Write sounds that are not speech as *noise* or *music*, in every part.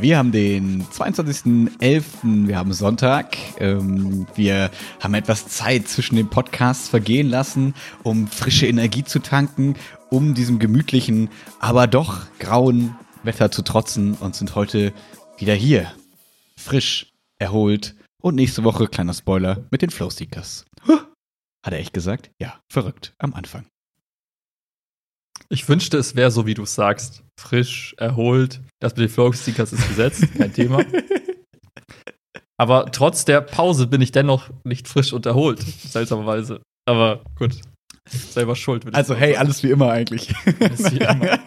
Wir haben den 22.11., wir haben Sonntag. Ähm, wir haben etwas Zeit zwischen den Podcasts vergehen lassen, um frische Energie zu tanken, um diesem gemütlichen, aber doch grauen Wetter zu trotzen und sind heute wieder hier. Frisch, erholt und nächste Woche, kleiner Spoiler, mit den Flowseekers. Hat er echt gesagt? Ja, verrückt am Anfang. Ich wünschte, es wäre so, wie du sagst. Frisch, erholt. Das mit den Flowseekers ist gesetzt, kein Thema. *laughs* Aber trotz der Pause bin ich dennoch nicht frisch und erholt, seltsamerweise. Aber gut, selber schuld. Also hey, sagen. alles wie immer eigentlich. Alles wie immer.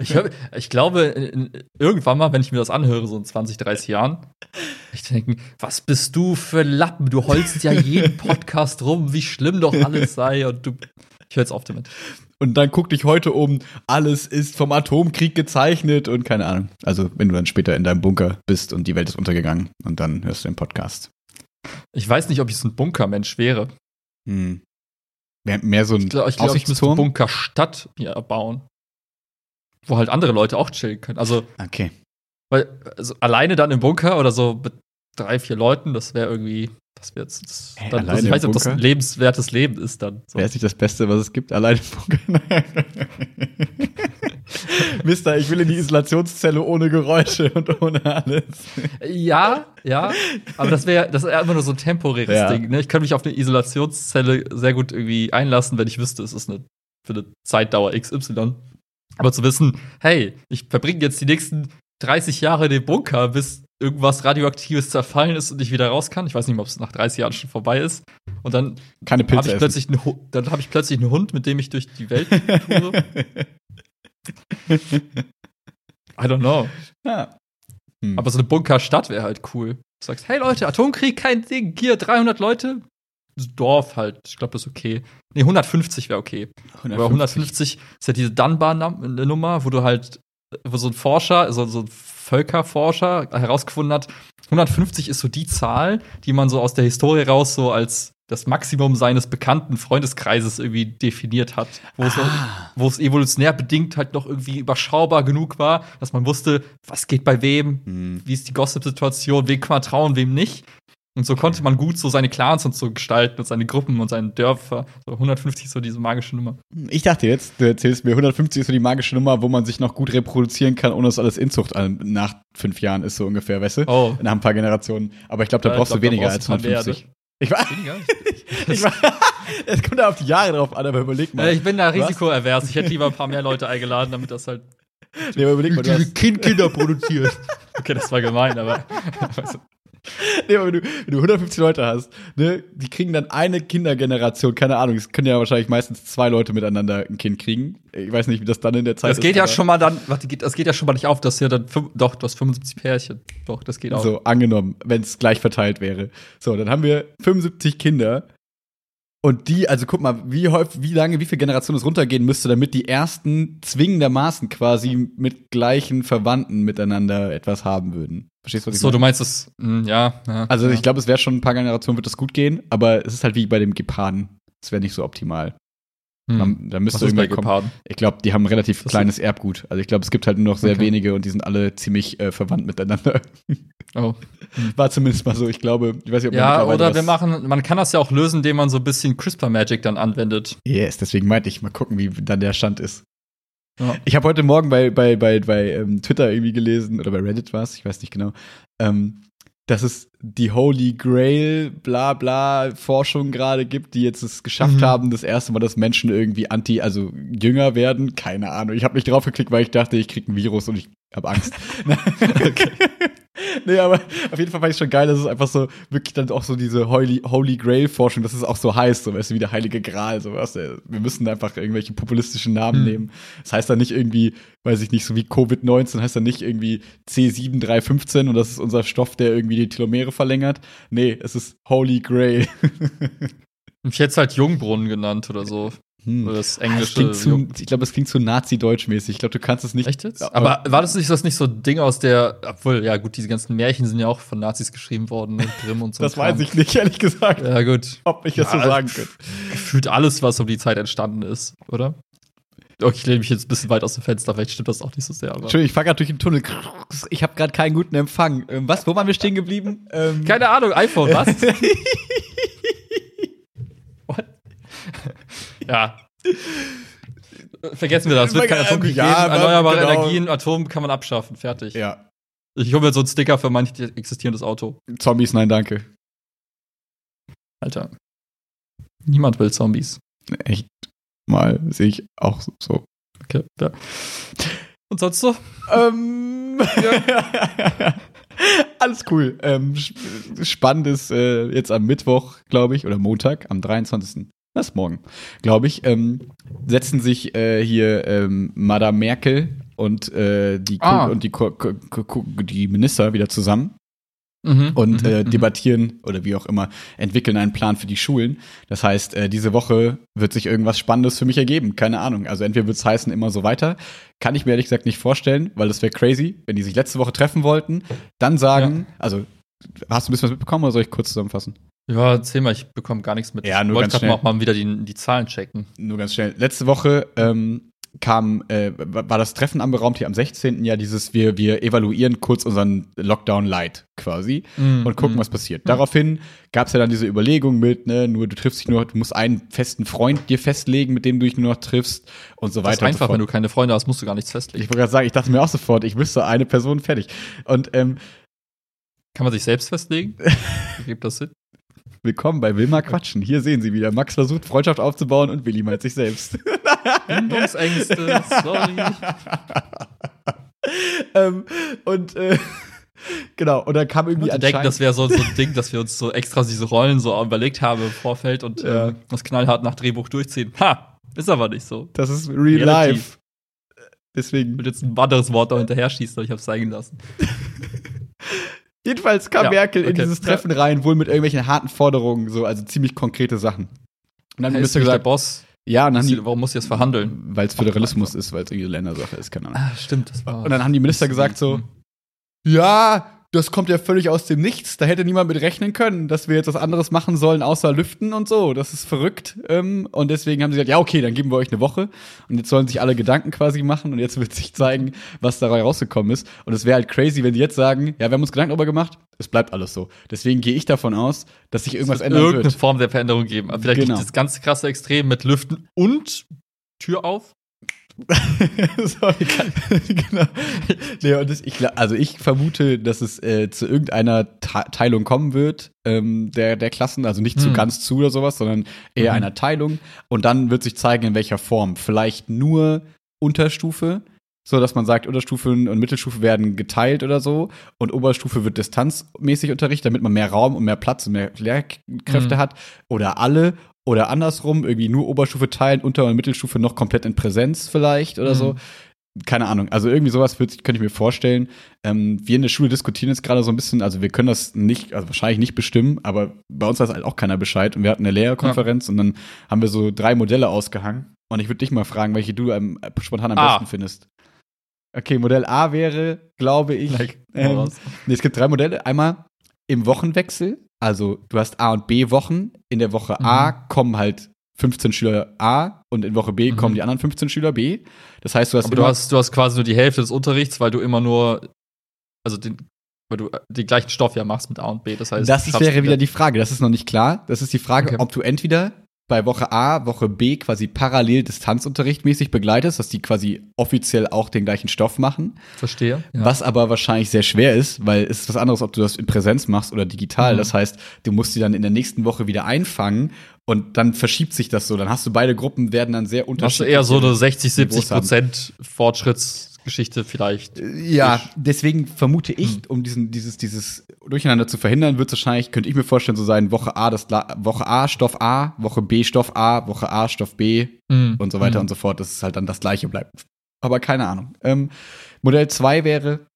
Ich, hör, ich glaube, irgendwann mal, wenn ich mir das anhöre, so in 20, 30 Jahren, ich denke, was bist du für Lappen? Du holst ja jeden *laughs* Podcast rum, wie schlimm doch alles sei und du. Ich höre jetzt auf damit. Und dann guck dich heute um, alles ist vom Atomkrieg gezeichnet und keine Ahnung. Also, wenn du dann später in deinem Bunker bist und die Welt ist untergegangen und dann hörst du den Podcast. Ich weiß nicht, ob ich so ein Bunkermensch wäre. Hm. Mehr, mehr so ein Ich glaube, ich, glaub, ich müsste Bunkerstadt mir bauen. Wo halt andere Leute auch chillen können. Also, okay. Weil, also alleine dann im Bunker oder so mit drei, vier Leuten, das wäre irgendwie das wird das, hey, dann, ich weiß nicht, ob das ein lebenswertes Leben ist dann. So. Wäre es nicht das Beste, was es gibt, allein im Bunker? *laughs* Mister, ich will in die Isolationszelle ohne Geräusche und ohne alles. Ja, ja, aber das wäre das wär immer nur so ein temporäres ja. Ding. Ne? Ich könnte mich auf eine Isolationszelle sehr gut irgendwie einlassen, wenn ich wüsste, es ist eine für eine Zeitdauer XY. Aber zu wissen, hey, ich verbringe jetzt die nächsten 30 Jahre in dem Bunker, bis irgendwas Radioaktives zerfallen ist und ich wieder raus kann. Ich weiß nicht, ob es nach 30 Jahren schon vorbei ist. Und dann habe ich, plötzlich einen, dann hab ich plötzlich einen Hund, mit dem ich durch die Welt tue. *laughs* I don't know. Ja. Hm. Aber so eine Bunkerstadt wäre halt cool. Du sagst, hey Leute, Atomkrieg, kein Ding, hier 300 Leute. Dorf halt, ich glaube, das ist okay. Nee, 150 wäre okay. 150. Aber 150 ist ja diese Dunbar-Nummer, wo du halt, wo so ein Forscher, so, so ein Völkerforscher herausgefunden hat, 150 ist so die Zahl, die man so aus der Historie raus so als das Maximum seines bekannten Freundeskreises irgendwie definiert hat, wo, ah. es, noch, wo es evolutionär bedingt halt noch irgendwie überschaubar genug war, dass man wusste, was geht bei wem, mhm. wie ist die Gossip-Situation, wem kann man trauen, wem nicht. Und so konnte man gut so seine Clans und so gestalten und seine Gruppen und seine Dörfer. So 150 ist so diese magische Nummer. Ich dachte jetzt, du erzählst mir, 150 ist so die magische Nummer, wo man sich noch gut reproduzieren kann, ohne dass alles Inzucht nach fünf Jahren ist, so ungefähr, weißt du? Oh. Nach ein paar Generationen. Aber ich glaube, da ja, brauchst glaub, du weniger brauchst als 150. Mehr, ich war, weniger? *laughs* ich war, es kommt da auf die Jahre drauf an, aber überleg mal. Ich bin da risikoavers. Ich hätte lieber ein paar mehr Leute eingeladen, damit das halt. Nee, aber überleg mal, du hast kind Kinder produziert. *laughs* okay, das war gemein, aber. *laughs* *laughs* nee, aber wenn du, wenn du 150 Leute hast, ne, die kriegen dann eine Kindergeneration, keine Ahnung, es können ja wahrscheinlich meistens zwei Leute miteinander ein Kind kriegen. Ich weiß nicht, wie das dann in der Zeit das ist. Das geht ja schon mal dann, warte, das geht ja schon mal nicht auf, dass ja dann, doch, du hast 75 Pärchen. Doch, das geht auch. So, angenommen, wenn es gleich verteilt wäre. So, dann haben wir 75 Kinder und die, also guck mal, wie häufig, wie lange, wie viele Generationen es runtergehen müsste, damit die ersten zwingendermaßen quasi mit gleichen Verwandten miteinander etwas haben würden. Verstehst du, was ich so, meine? So, du meinst das, mh, hm, ja, ja. Also ja. ich glaube, es wäre schon ein paar Generationen, wird das gut gehen, aber es ist halt wie bei dem Geparden. Es wäre nicht so optimal. Hm. Da müsste irgendwann kommen. Ich glaube, die haben ein relativ das kleines Erbgut. Also ich glaube, es gibt halt nur noch sehr okay. wenige und die sind alle ziemlich äh, verwandt miteinander. *laughs* Oh. *laughs* War zumindest mal so, ich glaube. Ich weiß nicht, ob ja, oder wir machen, man kann das ja auch lösen, indem man so ein bisschen CRISPR-Magic dann anwendet. Yes, deswegen meinte ich, mal gucken, wie dann der Stand ist. Ja. Ich habe heute Morgen bei, bei, bei, bei ähm, Twitter irgendwie gelesen, oder bei Reddit war es, ich weiß nicht genau, ähm, dass es die Holy Grail bla bla Forschung gerade gibt, die jetzt es geschafft mhm. haben, das erste Mal, dass Menschen irgendwie anti, also jünger werden. Keine Ahnung. Ich habe nicht drauf geklickt, weil ich dachte, ich krieg ein Virus und ich habe Angst. *laughs* *laughs* okay. *laughs* nee, aber auf jeden Fall fand ich schon geil, dass es einfach so wirklich dann auch so diese Holy, Holy Grail-Forschung, dass es auch so heißt, so weißt du, wie der Heilige Gral, so was. Wir müssen einfach irgendwelche populistischen Namen hm. nehmen. Das heißt dann nicht irgendwie, weiß ich nicht, so wie Covid-19 heißt dann nicht irgendwie C7315 und das ist unser Stoff, der irgendwie die Telomere verlängert. Nee, es ist Holy Grail. *laughs* ich hätte es halt Jungbrunnen genannt oder so. Hm. Das ah, englische. Das zu, ich glaube, es klingt zu Nazi-Deutsch-mäßig. Ich glaube, du kannst es nicht. Echt jetzt? Aber war das nicht, das nicht so ein Ding aus der, obwohl, ja gut, diese ganzen Märchen sind ja auch von Nazis geschrieben worden und Grimm und so. das weiß ich nicht, ehrlich gesagt. Ja, gut. Ob ich das ja, so sagen könnte. Gefühlt alles, was um die Zeit entstanden ist, oder? Okay, ich lehne mich jetzt ein bisschen weit aus dem Fenster, vielleicht stimmt das auch nicht so sehr. Aber. Entschuldigung, ich fahre gerade durch den Tunnel. Ich habe gerade keinen guten Empfang. Ähm, was, wo waren wir stehen geblieben? Ähm Keine Ahnung, iPhone, was? *laughs* What? Ja. Vergessen wir das. Es wird kein Atomkrieg ja, geben. Erneuerbare genau. Energien, Atom kann man abschaffen. Fertig. Ja. Ich hole mir so einen Sticker für manch existierendes Auto. Zombies, nein, danke. Alter. Niemand will Zombies. Echt mal, sehe ich auch so. Okay, ja. Und sonst so? Ähm, ja. *laughs* Alles cool. Ähm, spannend ist äh, jetzt am Mittwoch, glaube ich, oder Montag, am 23. Das ist morgen, glaube ich, ähm, setzen sich äh, hier ähm, Madame Merkel und, äh, die, ah. und die, die Minister wieder zusammen Mhm, und mhm, äh, mhm. debattieren oder wie auch immer, entwickeln einen Plan für die Schulen. Das heißt, äh, diese Woche wird sich irgendwas Spannendes für mich ergeben. Keine Ahnung. Also entweder wird es heißen, immer so weiter. Kann ich mir ehrlich gesagt nicht vorstellen, weil das wäre crazy, wenn die sich letzte Woche treffen wollten, dann sagen, ja. also hast du ein bisschen was mitbekommen oder soll ich kurz zusammenfassen? Ja, erzähl mal, ich bekomme gar nichts mit. Ja, nur ich wollte ganz schnell. mal wieder die, die Zahlen checken. Nur ganz schnell. Letzte Woche ähm, kam, äh, war das Treffen anberaumt hier am 16. ja dieses, wir, wir evaluieren kurz unseren Lockdown Light quasi mm, und gucken, mm. was passiert. Daraufhin gab es ja dann diese Überlegung mit, ne, nur du triffst dich nur, du musst einen festen Freund dir festlegen, mit dem du dich nur noch triffst und so weiter. Das ist einfach, so wenn du keine Freunde hast, musst du gar nichts festlegen. Ich wollte gerade sagen, ich dachte mir auch sofort, ich wüsste eine Person fertig. Und ähm, kann man sich selbst festlegen? *laughs* Gibt das Sinn? Willkommen bei Wilma Quatschen. Hier sehen Sie wieder. Max versucht, Freundschaft aufzubauen und Willi meint sich selbst. *laughs* Bindungsängste, sorry. *laughs* ähm, und äh, *laughs* genau, und dann kam irgendwie anscheinend... denken, das wäre so, so ein Ding, dass wir uns so extra diese Rollen so überlegt haben im Vorfeld und ja. äh, das knallhart nach Drehbuch durchziehen. Ha! Ist aber nicht so. Das ist real life. Deswegen. Ich will jetzt ein anderes Wort da hinterher schießen, aber ich hab's zeigen lassen. Jedenfalls kam ja, Merkel okay. in dieses Treffen rein, wohl mit irgendwelchen harten Forderungen, so, also ziemlich konkrete Sachen. Und dann müsste gesagt, der Boss. Ja, und dann die, warum muss sie jetzt verhandeln? Weil es Föderalismus ist, weil es irgendwie Ländersache ist, keine Ahnung. Ah, stimmt, das war. Und dann haben die Minister gesagt so, ja, das kommt ja völlig aus dem Nichts. Da hätte niemand mit rechnen können, dass wir jetzt was anderes machen sollen, außer lüften und so. Das ist verrückt. Ähm, und deswegen haben sie gesagt, ja, okay, dann geben wir euch eine Woche. Und jetzt sollen sich alle Gedanken quasi machen. Und jetzt wird sich zeigen, was dabei rausgekommen ist. Und es wäre halt crazy, wenn die jetzt sagen, ja, wir haben uns Gedanken darüber gemacht. Es bleibt alles so. Deswegen gehe ich davon aus, dass sich irgendwas ändern irgendeine wird. Irgendeine Form der Veränderung geben. Vielleicht genau. gibt es ganz krasse Extrem mit Lüften und Tür auf. *laughs* Sorry. *laughs* genau. Nee, und das, ich, also ich vermute, dass es äh, zu irgendeiner Teilung kommen wird, ähm, der, der Klassen, also nicht hm. zu ganz zu oder sowas, sondern eher mhm. einer Teilung. Und dann wird sich zeigen, in welcher Form. Vielleicht nur Unterstufe, so dass man sagt, Unterstufen und Mittelstufe werden geteilt oder so und Oberstufe wird distanzmäßig unterrichtet, damit man mehr Raum und mehr Platz und mehr Lehrkräfte mhm. hat oder alle oder andersrum, irgendwie nur Oberstufe teilen, Unter- und Mittelstufe noch komplett in Präsenz vielleicht oder mhm. so. Keine Ahnung. Also irgendwie sowas könnte ich mir vorstellen. Ähm, wir in der Schule diskutieren jetzt gerade so ein bisschen, also wir können das nicht, also wahrscheinlich nicht bestimmen, aber bei uns weiß halt auch keiner Bescheid. Und wir hatten eine Lehrerkonferenz ja. und dann haben wir so drei Modelle ausgehangen. Und ich würde dich mal fragen, welche du ähm, spontan am ah. besten findest. Okay, Modell A wäre, glaube ich. Like, ähm, nee, es gibt drei Modelle. Einmal im Wochenwechsel. Also du hast A und B Wochen. In der Woche mhm. A kommen halt 15 Schüler A und in Woche B mhm. kommen die anderen 15 Schüler B. Das heißt, du hast. Aber du hast, du hast quasi nur die Hälfte des Unterrichts, weil du immer nur, also den, weil du den gleichen Stoff ja machst mit A und B. Das heißt, das wäre wieder die Frage. Das ist noch nicht klar. Das ist die Frage, okay. ob du entweder bei Woche A, Woche B quasi parallel Distanzunterricht mäßig begleitest, dass die quasi offiziell auch den gleichen Stoff machen. Verstehe. Ja. Was aber wahrscheinlich sehr schwer ist, weil es ist was anderes, ob du das in Präsenz machst oder digital. Mhm. Das heißt, du musst die dann in der nächsten Woche wieder einfangen und dann verschiebt sich das so. Dann hast du beide Gruppen, werden dann sehr unterschiedlich. Hast du eher so eine 60, 70 Prozent Fortschritts Geschichte vielleicht. Ja, deswegen vermute ich, hm. um diesen, dieses, dieses Durcheinander zu verhindern, wird es wahrscheinlich, könnte ich mir vorstellen, so sein, Woche A, das Woche A, Stoff A, Woche B, Stoff A, Woche A, Stoff B hm. und so weiter hm. und so fort, dass es halt dann das gleiche bleibt. Aber keine Ahnung. Ähm, Modell 2 wäre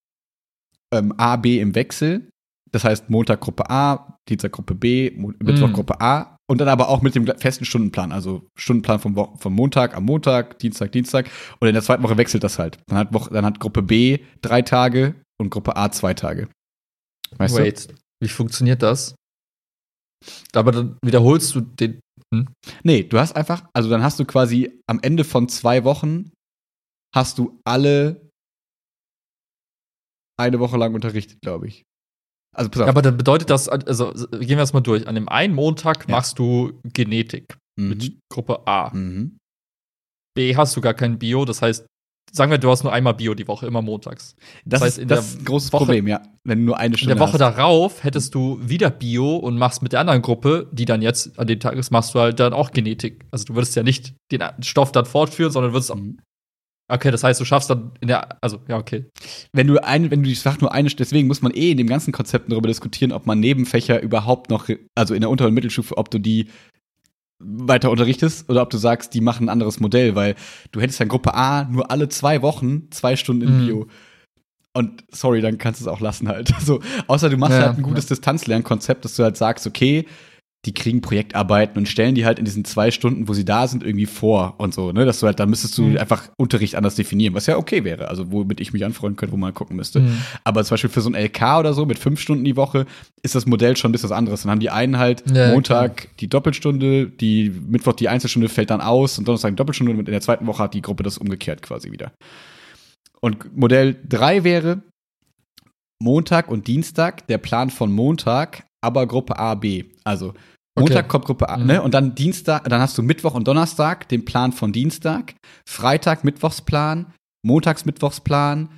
ähm, A, B im Wechsel. Das heißt Montag Gruppe A, Dienstag Gruppe B, Mittwoch hm. Gruppe A und dann aber auch mit dem festen Stundenplan, also Stundenplan vom, Wo vom Montag am Montag, Dienstag, Dienstag. Und in der zweiten Woche wechselt das halt. Dann hat, Woche, dann hat Gruppe B drei Tage und Gruppe A zwei Tage. Weißt Wait, du? wie funktioniert das? Aber dann wiederholst du den. Hm? Nee, du hast einfach, also dann hast du quasi am Ende von zwei Wochen hast du alle eine Woche lang unterrichtet, glaube ich. Also, pass auf. Ja, aber dann bedeutet das, also gehen wir das mal durch. An dem einen Montag ja. machst du Genetik mhm. mit Gruppe A. Mhm. B hast du gar kein Bio, das heißt, sagen wir, du hast nur einmal Bio die Woche, immer montags. Das, das heißt, in das ist ein großes Woche, Problem, ja. Wenn du nur eine Stunde In der Woche hast. darauf hättest du wieder Bio und machst mit der anderen Gruppe, die dann jetzt an dem Tag ist, machst du halt dann auch Genetik. Also du würdest ja nicht den Stoff dann fortführen, sondern würdest mhm. Okay, das heißt, du schaffst dann in der, also ja, okay. Wenn du ein, wenn du die Fach nur eine, deswegen muss man eh in dem ganzen Konzept darüber diskutieren, ob man Nebenfächer überhaupt noch, also in der Unter- und Mittelstufe, ob du die weiter unterrichtest oder ob du sagst, die machen ein anderes Modell, weil du hättest ja in Gruppe A nur alle zwei Wochen zwei Stunden in mhm. Bio. Und sorry, dann kannst du es auch lassen halt. *laughs* So, außer du machst ja, halt ein gutes ja. Distanzlernkonzept, dass du halt sagst, okay, die kriegen Projektarbeiten und stellen die halt in diesen zwei Stunden, wo sie da sind, irgendwie vor und so, ne? Dass du halt, da müsstest du mhm. einfach Unterricht anders definieren, was ja okay wäre, also womit ich mich anfreunden könnte, wo man gucken müsste. Mhm. Aber zum Beispiel für so ein LK oder so mit fünf Stunden die Woche ist das Modell schon ein bisschen was anderes. Dann haben die einen halt ja, Montag klar. die Doppelstunde, die Mittwoch die Einzelstunde fällt dann aus und Donnerstag die Doppelstunde und in der zweiten Woche hat die Gruppe das umgekehrt quasi wieder. Und Modell drei wäre Montag und Dienstag, der Plan von Montag, aber Gruppe A, B. Also Montag okay. kommt Gruppe A, mhm. ne? Und dann Dienstag, dann hast du Mittwoch und Donnerstag den Plan von Dienstag, Freitag Mittwochsplan, Montags Mittwochsplan,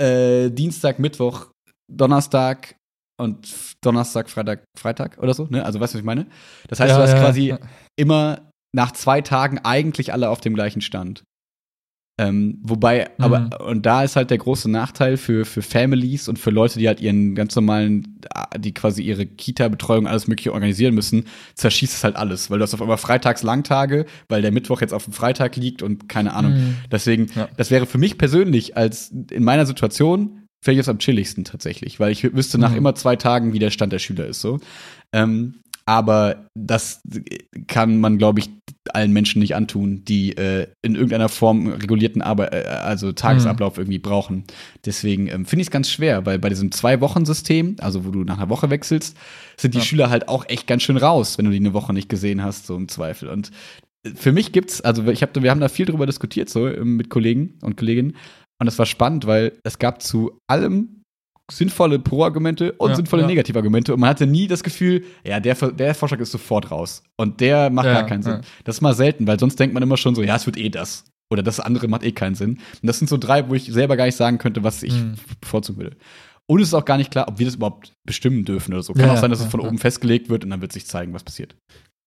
äh, Dienstag, Mittwoch, Donnerstag und Donnerstag, Freitag, Freitag oder so, ne? Also weißt du, was ich meine? Das heißt, ja, du hast ja, quasi ja. immer nach zwei Tagen eigentlich alle auf dem gleichen Stand. Ähm, wobei, mhm. aber, und da ist halt der große Nachteil für, für Families und für Leute, die halt ihren ganz normalen, die quasi ihre Kita-Betreuung, alles Mögliche organisieren müssen, zerschießt es halt alles, weil du hast auf einmal Freitags Langtage, weil der Mittwoch jetzt auf dem Freitag liegt und keine Ahnung. Mhm. Deswegen, ja. das wäre für mich persönlich als in meiner Situation, es am chilligsten tatsächlich, weil ich wüsste nach mhm. immer zwei Tagen, wie der Stand der Schüler ist, so. Ähm, aber das kann man, glaube ich, allen Menschen nicht antun, die äh, in irgendeiner Form regulierten Arbeit, äh, also Tagesablauf mhm. irgendwie brauchen. Deswegen ähm, finde ich es ganz schwer, weil bei diesem Zwei-Wochen-System, also wo du nach einer Woche wechselst, sind die ja. Schüler halt auch echt ganz schön raus, wenn du die eine Woche nicht gesehen hast, so im Zweifel. Und für mich gibt's, also ich hab, wir haben da viel drüber diskutiert, so ähm, mit Kollegen und Kolleginnen. Und das war spannend, weil es gab zu allem sinnvolle Pro-Argumente und ja, sinnvolle ja. Negativ-Argumente. Und man hatte nie das Gefühl, ja, der, der Vorschlag ist sofort raus. Und der macht ja, gar keinen Sinn. Das ist mal selten, weil sonst denkt man immer schon so, ja, es wird eh das. Oder das andere macht eh keinen Sinn. Und das sind so drei, wo ich selber gar nicht sagen könnte, was ich mhm. bevorzugen würde. Und es ist auch gar nicht klar, ob wir das überhaupt bestimmen dürfen oder so. Kann auch sein, dass es von oben festgelegt wird und dann wird sich zeigen, was passiert.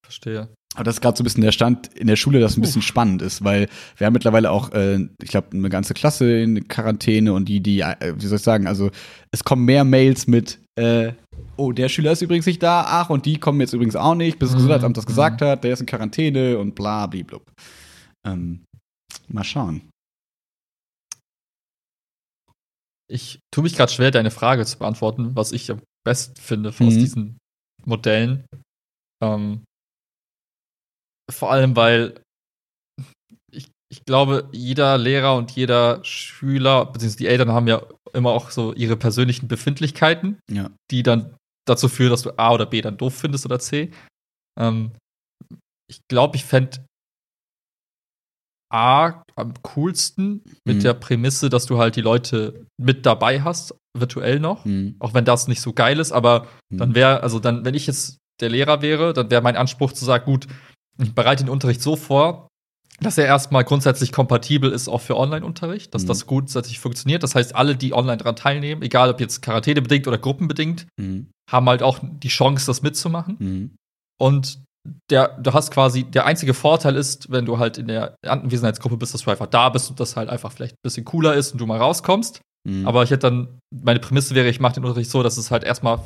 Verstehe. Aber das ist gerade so ein bisschen der Stand in der Schule, das ein bisschen spannend ist, weil wir haben mittlerweile auch, äh, ich glaube, eine ganze Klasse in Quarantäne und die, die, äh, wie soll ich sagen, also es kommen mehr Mails mit, äh, oh, der Schüler ist übrigens nicht da, ach, und die kommen jetzt übrigens auch nicht, bis das mhm. Gesundheitsamt das gesagt mhm. hat, der ist in Quarantäne und bla, blub. Ähm, mal schauen. Ich tue mich gerade schwer, deine Frage zu beantworten, was ich am besten finde mhm. aus diesen Modellen. Ähm, vor allem, weil ich, ich glaube, jeder Lehrer und jeder Schüler, beziehungsweise die Eltern haben ja immer auch so ihre persönlichen Befindlichkeiten, ja. die dann dazu führen, dass du A oder B dann doof findest oder C. Ähm, ich glaube, ich fände A am coolsten mit mhm. der Prämisse, dass du halt die Leute mit dabei hast, virtuell noch. Mhm. Auch wenn das nicht so geil ist, aber mhm. dann wäre, also dann, wenn ich jetzt der Lehrer wäre, dann wäre mein Anspruch zu sagen, gut, ich bereite den Unterricht so vor, dass er erstmal grundsätzlich kompatibel ist auch für Online-Unterricht, dass mhm. das grundsätzlich funktioniert. Das heißt, alle, die online daran teilnehmen, egal ob jetzt Quarantäne-bedingt oder gruppenbedingt, mhm. haben halt auch die Chance, das mitzumachen. Mhm. Und der, du hast quasi, der einzige Vorteil ist, wenn du halt in der Anwesenheitsgruppe bist, dass du einfach da bist und das halt einfach vielleicht ein bisschen cooler ist und du mal rauskommst. Mhm. Aber ich hätte dann, meine Prämisse wäre, ich mache den Unterricht so, dass es halt erstmal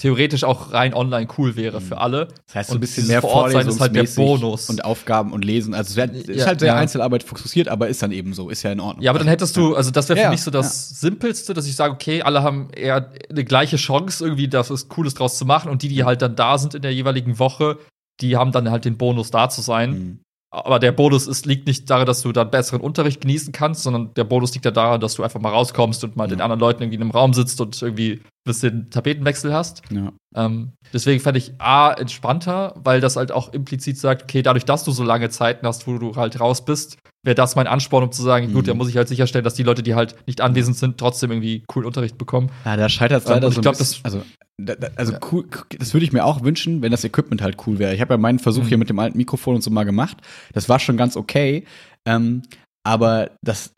theoretisch auch rein online cool wäre für mhm. alle. Das heißt, so ein bisschen mehr vor Ort sein ist halt der Bonus. Und Aufgaben und Lesen. Also es ist halt sehr ja. Einzelarbeit fokussiert, aber ist dann eben so, ist ja in Ordnung. Ja, aber dann hättest du, also das wäre für ja, mich so das Simpelste, dass ich sage, okay, alle haben eher eine gleiche Chance, irgendwie das was Cooles draus zu machen. Und die, die halt dann da sind in der jeweiligen Woche, die haben dann halt den Bonus da zu sein. Mhm. Aber der Bonus ist, liegt nicht darin, dass du dann besseren Unterricht genießen kannst, sondern der Bonus liegt ja daran, dass du einfach mal rauskommst und mal ja. den anderen Leuten irgendwie in einem Raum sitzt und irgendwie bis du den Tapetenwechsel hast. Ja. Ähm, deswegen fand ich A entspannter, weil das halt auch implizit sagt, okay, dadurch, dass du so lange Zeiten hast, wo du halt raus bist, wäre das mein Ansporn, um zu sagen, mhm. gut, da muss ich halt sicherstellen, dass die Leute, die halt nicht anwesend sind, trotzdem irgendwie coolen Unterricht bekommen. Ja, da scheitert es Ähm, leider und so ich ein glaub, bisschen- also da, da, also cool, das würde ich mir auch wünschen, wenn das Equipment halt cool wäre. Ich habe ja meinen Versuch Mhm. hier mit dem alten Mikrofon und so mal gemacht. Das war schon ganz okay. Ähm, aber das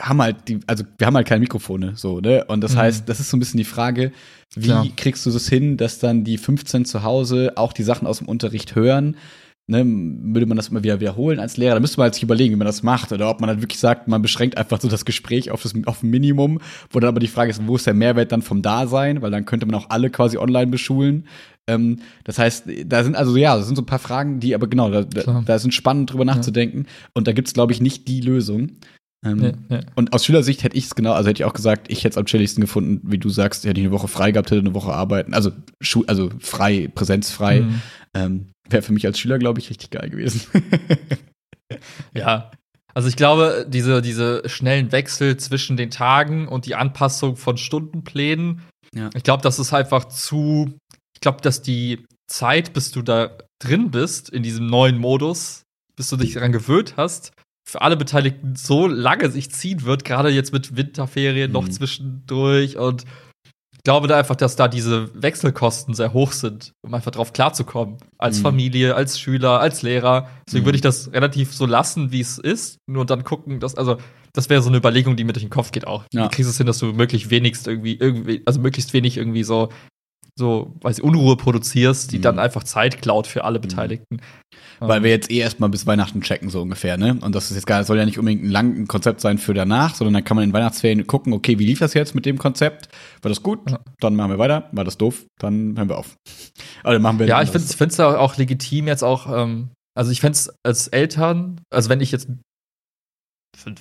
haben halt die, also wir haben halt keine Mikrofone, so, ne? Und das Mhm. heißt, das ist so ein bisschen die Frage, wie Klar. kriegst du das hin, dass dann die 15 zu Hause auch die Sachen aus dem Unterricht hören? Ne, würde man das immer wieder wiederholen als Lehrer? Da müsste man halt sich überlegen, wie man das macht. Oder ob man halt wirklich sagt, man beschränkt einfach so das Gespräch auf das auf ein Minimum, wo dann aber die Frage ist, wo ist der Mehrwert dann vom Dasein? Weil dann könnte man auch alle quasi online beschulen. Ähm, das heißt, da sind also ja, das sind so ein paar Fragen, die aber genau, da, da, da sind spannend drüber nachzudenken. Und da gibt's glaube ich, nicht die Lösung. Ähm, Nee, nee. und aus Schülersicht hätte ich es genau, also hätte ich auch gesagt, ich hätte es am chilligsten gefunden, wie du sagst, hätte ich eine Woche frei gehabt, hätte eine Woche arbeiten, also Schu also frei, präsenzfrei. Mhm. Ähm, Wäre für mich als Schüler, glaube ich, richtig geil gewesen. *laughs* Ja. Also ich glaube, diese, diese schnellen Wechsel zwischen den Tagen und die Anpassung von Stundenplänen, Ja. ich glaube, das ist einfach zu, ich glaube, dass die Zeit, bis du da drin bist, in diesem neuen Modus, bis du dich daran gewöhnt hast, für alle Beteiligten so lange sich ziehen wird, gerade jetzt mit Winterferien noch Mhm. zwischendurch und ich glaube da einfach, dass da diese Wechselkosten sehr hoch sind, um einfach drauf klarzukommen. Als Mhm. Familie, als Schüler, als Lehrer. Deswegen Mhm. würde ich das relativ so lassen, wie es ist. Nur dann gucken, dass, also, das wäre so eine Überlegung, die mir durch den Kopf geht auch. Ja. Wie kriegst du es hin, dass du möglichst wenigst irgendwie, irgendwie, also möglichst wenig irgendwie so, so, weiß ich, Unruhe produzierst, die Mhm. dann einfach Zeit klaut für alle Beteiligten. Weil Ähm, wir jetzt eh erstmal bis Weihnachten checken, so ungefähr, ne? Und das ist jetzt gar, soll ja nicht unbedingt ein langes Konzept sein für danach, sondern dann kann man in Weihnachtsferien gucken, okay, wie lief das jetzt mit dem Konzept? War das gut? Ja. Dann machen wir weiter. War das doof? Dann hören wir auf. Oder machen wir Ja, ich finde es auch, legitim jetzt auch, ähm, also ich fände es als Eltern, also wenn ich jetzt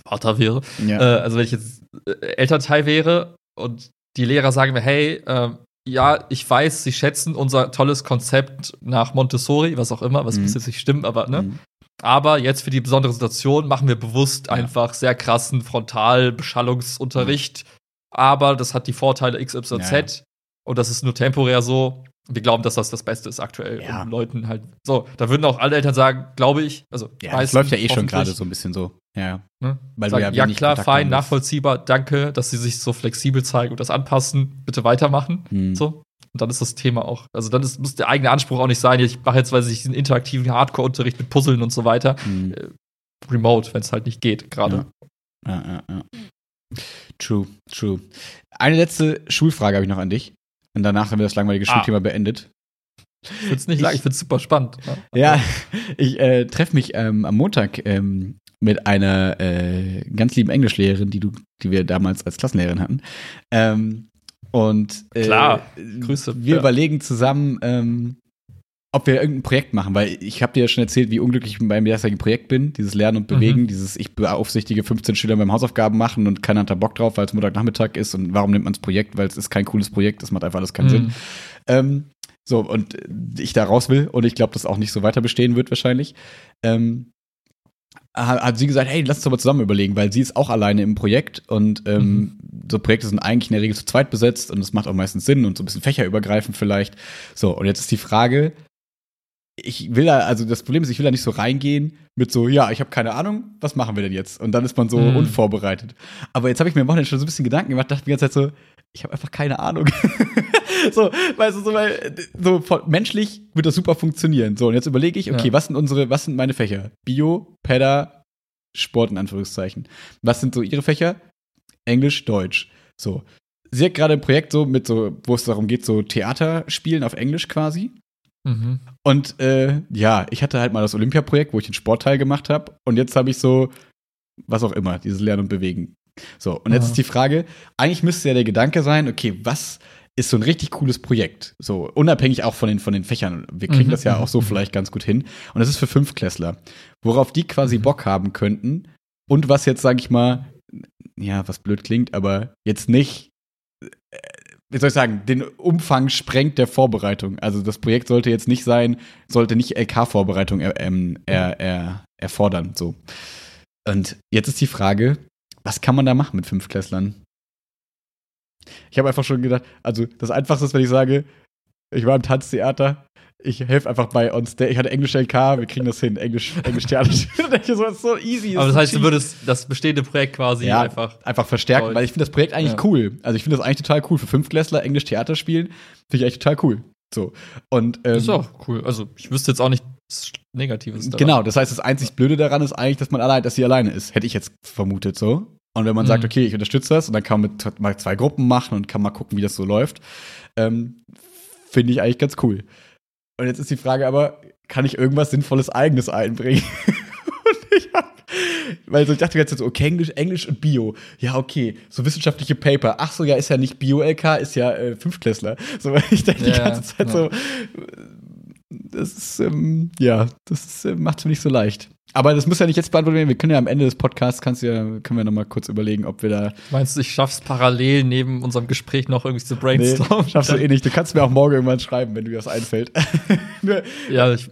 Vater wäre, ja. äh, also wenn ich jetzt äh, Elternteil wäre und die Lehrer sagen mir, hey, ähm, ja, ich weiß, sie schätzen unser tolles Konzept nach Montessori, was auch immer, was Mhm. muss jetzt nicht stimmen, aber ne? Mhm. Aber jetzt für die besondere Situation machen wir bewusst Ja. einfach sehr krassen Frontalbeschallungsunterricht. Aber das hat die Vorteile XYZ Ja, ja. und das ist nur temporär so. Wir glauben, dass das das Beste ist aktuell. Ja. Um Leuten halt. So, da würden auch alle Eltern sagen, glaube ich. Also, ja, meistens, läuft ja eh schon gerade so ein bisschen so. Ja. Ne? Weil Sagen, ja ja, klar, Kontakt fein, nachvollziehbar, danke, dass sie sich so flexibel zeigen und das anpassen. Bitte weitermachen. Hm. So. Und dann ist das Thema auch, also dann ist, muss der eigene Anspruch auch nicht sein, ich mache jetzt, weiß ich, diesen interaktiven Hardcore-Unterricht mit Puzzeln und so weiter. Hm. Remote, wenn es halt nicht geht, gerade. Ja, ja, ja. True, true. Eine letzte Schulfrage habe ich noch an dich. Und danach haben wir das langweilige Ah. Schulthema beendet. Ich finde es nicht lang, ich finde es super spannend. ne? Ja, *laughs* ich äh, treffe mich ähm, am Montag ähm, mit einer äh, ganz lieben Englischlehrerin, die du, die wir damals als Klassenlehrerin hatten. Ähm, und äh, Klar, Grüße, Wir ja. überlegen zusammen, ähm, ob wir irgendein Projekt machen, weil ich habe dir ja schon erzählt, wie unglücklich ich beim derzeitigen Projekt bin, dieses Lernen und Bewegen, Mhm. dieses ich beaufsichtige 15 Schüler beim Hausaufgaben machen und keiner hat da Bock drauf, weil es Montagnachmittag ist und warum nimmt man das Projekt, weil es ist kein cooles Projekt, das macht einfach alles keinen Mhm. Sinn. Ähm, so, und ich da raus will und ich glaube, das auch nicht so weiter bestehen wird wahrscheinlich. Ähm, hat sie gesagt, hey, lass uns aber zusammen überlegen, weil sie ist auch alleine im Projekt und ähm, so Projekte sind eigentlich in der Regel zu zweit besetzt und das macht auch meistens Sinn und so ein bisschen fächerübergreifend vielleicht. So, und jetzt ist die Frage, ich will da, also das Problem ist, ich will da nicht so reingehen mit so, ja, ich habe keine Ahnung, was machen wir denn jetzt? Und dann ist man so Mhm. unvorbereitet. Aber jetzt habe ich mir am Wochenende schon so ein bisschen Gedanken gemacht, dachte die ganze Zeit so, ich habe einfach keine Ahnung. *laughs* so, weißt du, so, weil, so menschlich wird das super funktionieren. So, und jetzt überlege ich, okay, Ja. was sind unsere, was sind meine Fächer? Bio, Pedda, Sport in Anführungszeichen. Was sind so ihre Fächer? Englisch, Deutsch. So. Sie hat gerade ein Projekt so mit so, wo es darum geht, so Theater spielen auf Englisch quasi. Mhm. Und äh, ja, ich hatte halt mal das Olympia-Projekt, wo ich den Sportteil gemacht habe. Und jetzt habe ich so, was auch immer, dieses Lernen und Bewegen. So, und jetzt Ja. ist die Frage, eigentlich müsste ja der Gedanke sein, okay, was ist so ein richtig cooles Projekt? So, unabhängig auch von den, von den Fächern. Wir kriegen Mhm, das ja auch so mhm. vielleicht ganz gut hin. Und das ist für Fünftklässler, worauf die quasi Mhm. Bock haben könnten. Und was jetzt, sage ich mal, ja, was blöd klingt, aber jetzt nicht äh, wie soll ich sagen, den Umfang sprengt der Vorbereitung. Also das Projekt sollte jetzt nicht sein, sollte nicht LK-Vorbereitung er, ähm, er, er, erfordern. So. Und jetzt ist die Frage, was kann man da machen mit Fünftklässlern? Ich habe einfach schon gedacht, also das Einfachste ist, wenn ich sage, ich war im Tanztheater, ich helfe einfach bei on stage. Ich hatte Englisch LK, wir kriegen das hin. Englisch, Englisch Theater. *laughs* so, ist so easy. Aber das heißt, du würdest das bestehende Projekt quasi ja, einfach, einfach verstärken, toll. weil ich finde das Projekt eigentlich ja. cool. Also ich finde das eigentlich total cool. Für Fünftklässler Englisch Theater spielen, finde ich echt total cool. So. Und, ähm, das ist auch cool. Also ich wüsste jetzt auch nicht Negatives daran. Genau, das heißt, das einzig Blöde daran ist eigentlich, dass man allein, dass sie alleine ist. Hätte ich jetzt vermutet so. Und wenn man mhm. sagt, okay, ich unterstütze das und dann kann man mit, mal zwei Gruppen machen und kann mal gucken, wie das so läuft, ähm, finde ich eigentlich ganz cool. Und jetzt ist die Frage aber, kann ich irgendwas Sinnvolles Eigenes einbringen? *laughs* ich hab, weil so ich dachte jetzt so, okay, Englisch, Englisch und Bio. Ja, okay, so wissenschaftliche Paper. Ach so, ja, ist ja nicht Bio-LK, ist ja äh, Fünftklässler. So, *laughs* ich denke ja, die ganze Zeit ja. so, das ist, ähm, ja, das ist, äh, macht es mir nicht so leicht. Aber das muss ja nicht jetzt beantwortet werden. Wir können ja am Ende des Podcasts, kannst du ja, können wir noch mal kurz überlegen, ob wir da. Meinst du, ich schaff's parallel neben unserem Gespräch noch irgendwie zu brainstormen? Nee, schaffst du *laughs* eh nicht. Du kannst mir auch morgen irgendwann schreiben, wenn dir das einfällt. *laughs* ja, ich.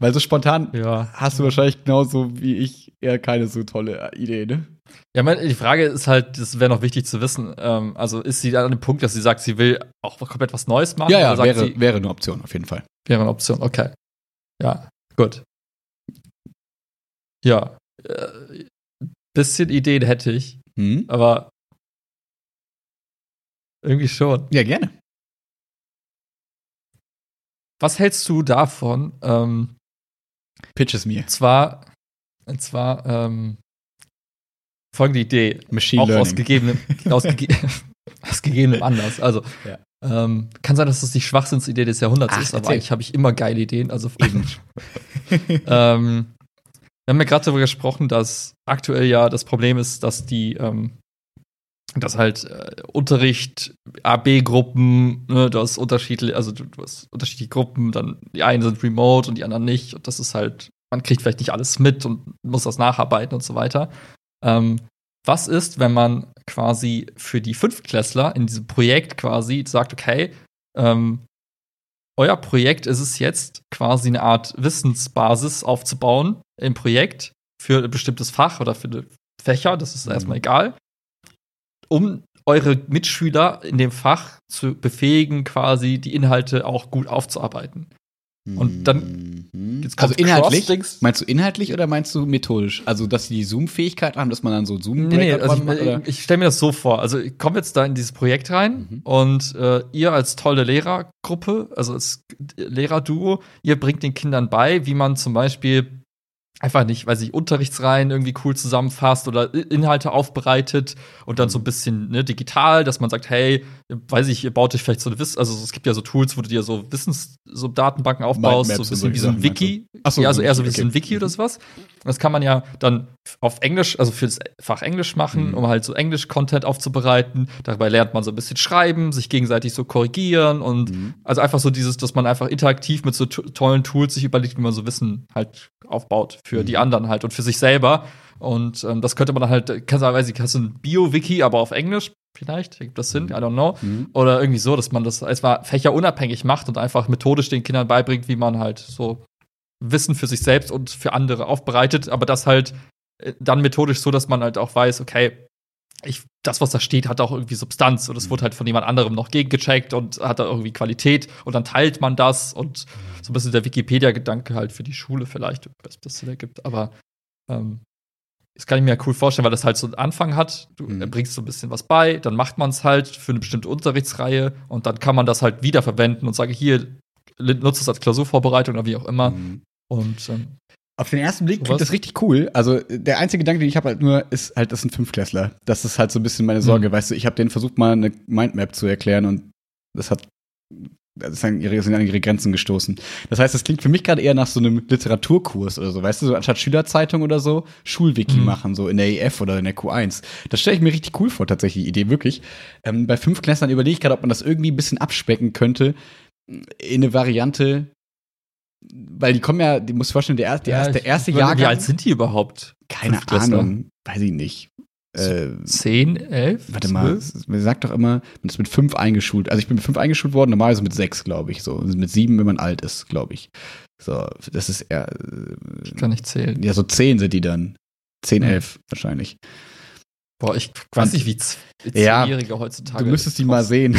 Weil so spontan ja. hast du wahrscheinlich genauso wie ich eher keine so tolle Idee, ne? Ja, meine, die Frage ist halt, das wäre noch wichtig zu wissen. Ähm, also ist sie an dem Punkt, dass sie sagt, sie will auch komplett was Neues machen? Ja, ja, wäre, sie, wäre eine Option auf jeden Fall. Wäre eine Option, okay. Ja, gut. Ja, äh, bisschen Ideen hätte ich, hm? aber irgendwie schon. Ja, gerne. Was hältst du davon? Ähm, Pitch es mir. Zwar, und zwar ähm, folgende Idee. Machine auch Learning. Aus gegebenem, *laughs* aus, gege aus gegebenem Anlass. Also, ja. ähm, kann sein, dass das die Schwachsinnsidee des Jahrhunderts Ach, ist, aber eigentlich habe ich immer geile Ideen. Also, eben. *laughs* ähm, wir haben ja gerade darüber gesprochen, dass aktuell ja das Problem ist, dass die, ähm, dass halt äh, Unterricht, AB-Gruppen, ne, du hast unterschiedliche, also du, du, hast unterschiedliche Gruppen, dann die einen sind remote und die anderen nicht. Und das ist halt, man kriegt vielleicht nicht alles mit und muss das nacharbeiten und so weiter. Ähm, was ist, wenn man quasi für die Fünftklässler in diesem Projekt quasi sagt, okay, ähm, euer Projekt ist es jetzt, quasi eine Art Wissensbasis aufzubauen im Projekt für ein bestimmtes Fach oder für Fächer, das ist mhm. erstmal egal, um eure Mitschüler in dem Fach zu befähigen, quasi die Inhalte auch gut aufzuarbeiten. Und dann mhm. also inhaltlich meinst du inhaltlich oder meinst du methodisch? Also dass sie die Zoom-Fähigkeit haben, dass man dann so Zoom nee, nee, also macht, ich, ich stelle mir das so vor. Also ich komme jetzt da in dieses Projekt rein mhm. und äh, ihr als tolle Lehrergruppe, also als Lehrerduo, ihr bringt den Kindern bei, wie man zum Beispiel einfach nicht, weiß ich, Unterrichtsreihen irgendwie cool zusammenfasst oder Inhalte aufbereitet und dann so ein bisschen ne, digital, dass man sagt, hey, weiß ich, ihr baut euch vielleicht so eine Wiss, also es gibt ja so Tools, wo du dir so Wissens, so Datenbanken aufbaust, so ein bisschen wie so ein Wiki. So, ja, also eher so wie okay. so ein Wiki oder sowas. Das kann man ja dann auf Englisch, also fürs Fach Englisch machen, mhm. um halt so Englisch-Content aufzubereiten. Dabei lernt man so ein bisschen schreiben, sich gegenseitig so korrigieren und mhm. also einfach so dieses, dass man einfach interaktiv mit so tollen Tools sich überlegt, wie man so Wissen halt aufbaut für mhm. die anderen halt und für sich selber. Und ähm, das könnte man dann halt, kannst du, weiß ich, hast du ein Bio-Wiki, aber auf Englisch vielleicht, gibt das Sinn, mhm. I don't know. Mhm. Oder irgendwie so, dass man das erstmal fächerunabhängig macht und einfach methodisch den Kindern beibringt, wie man halt so Wissen für sich selbst und für andere aufbereitet, aber das halt äh, dann methodisch so, dass man halt auch weiß, okay, ich, das, was da steht, hat auch irgendwie Substanz. Und es wurde halt von jemand anderem noch gegengecheckt und hat da irgendwie Qualität. Und dann teilt man das. Und so ein bisschen der Wikipedia-Gedanke halt für die Schule vielleicht, was das Sinn ergibt, aber ähm, das kann ich mir cool vorstellen, weil das halt so einen Anfang hat. Du mhm. bringst so ein bisschen was bei, dann macht man es halt für eine bestimmte Unterrichtsreihe und dann kann man das halt wiederverwenden und sage, hier, nutze es als Klausurvorbereitung oder wie auch immer. Mhm. Und ähm, auf den ersten Blick klingt das richtig cool. Also der einzige Gedanke, den ich habe halt nur, ist halt, das sind Fünfklässler. Das ist halt so ein bisschen meine Sorge. Mhm. Weißt du, ich habe denen versucht, mal eine Mindmap zu erklären und das hat das sind, an ihre Grenzen gestoßen. Das heißt, das klingt für mich gerade eher nach so einem Literaturkurs oder so, weißt du, so anstatt Schülerzeitung oder so, Schulwiki mhm. machen, so in der EF oder in der Q1. Das stelle ich mir richtig cool vor, tatsächlich, die Idee, wirklich. Ähm, bei Fünfklässlern überlege ich gerade, ob man das irgendwie ein bisschen abspecken könnte in eine Variante, weil die kommen ja, die muss vorstellen, der, erste, ja, der erste Jahrgang. Wie alt sind die überhaupt? Keine Ahnung, weiß ich nicht. Äh, zehn, elf? Warte mal, man sagt doch immer, man ist mit fünf eingeschult. Also ich bin mit fünf eingeschult worden, normalerweise mit sechs, glaube ich. So mit sieben, wenn man alt ist, glaube ich. So, das ist eher. Ich kann nicht zählen. Ja, so zehn sind die dann. Zehn, elf wahrscheinlich. Boah, ich weiß nicht, wie Zehnjährige ja, heutzutage. Du müsstest die mal sehen.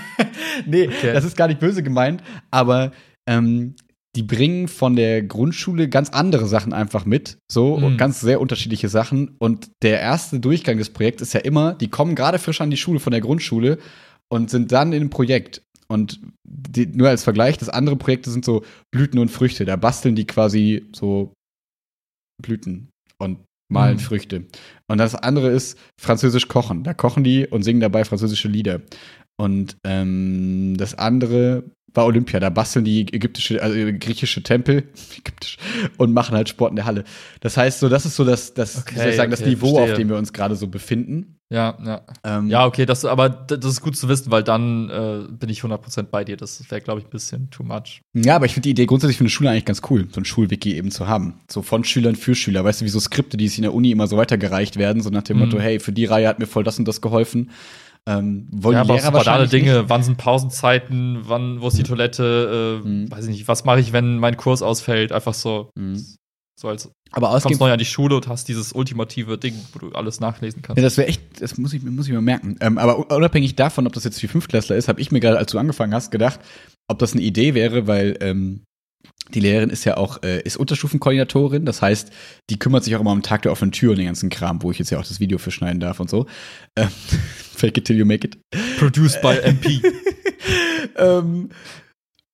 *laughs* nee, okay. das ist gar nicht böse gemeint, aber ähm, die bringen von der Grundschule ganz andere Sachen einfach mit, so mhm. ganz sehr unterschiedliche Sachen. Und der erste Durchgang des Projekts ist ja immer, die kommen gerade frisch an die Schule von der Grundschule und sind dann in einem Projekt. Und die, nur als Vergleich, das andere Projekte sind so Blüten und Früchte. Da basteln die quasi so Blüten und malen mhm. Früchte. Und das andere ist Französisch kochen. Da kochen die und singen dabei französische Lieder. Und ähm, das andere war Olympia. Da basteln die ägyptische, also griechische Tempel *laughs* ägyptisch, und machen halt Sport in der Halle. Das heißt, so, das ist so das, das, okay, ich sagen, okay, das Niveau, verstehe. auf dem wir uns gerade so befinden. Ja, ja. Ähm, ja, okay, das, aber das ist gut zu wissen, weil dann äh, bin ich 100% bei dir. Das wäre, glaube ich, ein bisschen too much. Ja, aber ich finde die Idee grundsätzlich für eine Schule eigentlich ganz cool, so ein Schulwiki eben zu haben. So von Schülern für Schüler. Weißt du, wie so Skripte, die sich in der Uni immer so weitergereicht werden, so nach dem mhm. Motto, hey, für die Reihe hat mir voll das und das geholfen. Ähm, wollen ja, die Lehrer aber alle Dinge, nicht? wann sind Pausenzeiten, wann, wo ist die Toilette, äh, mhm. weiß ich nicht, was mache ich, wenn mein Kurs ausfällt, einfach so. Mhm. So als aber du kommst neu an die Schule und hast dieses ultimative Ding, wo du alles nachlesen kannst. Ja, das wäre echt, das muss ich, muss ich mir merken. Ähm, aber unabhängig davon, ob das jetzt für Fünftklässler ist, habe ich mir gerade, als du angefangen hast, gedacht, ob das eine Idee wäre, weil ähm, die Lehrerin ist ja auch, äh, ist Unterstufenkoordinatorin, das heißt, die kümmert sich auch immer am Tag der offenen Tür und den ganzen Kram, wo ich jetzt ja auch das Video für schneiden darf und so. Ähm, *laughs* fake it till you make it. Produced by MP. *laughs* ähm,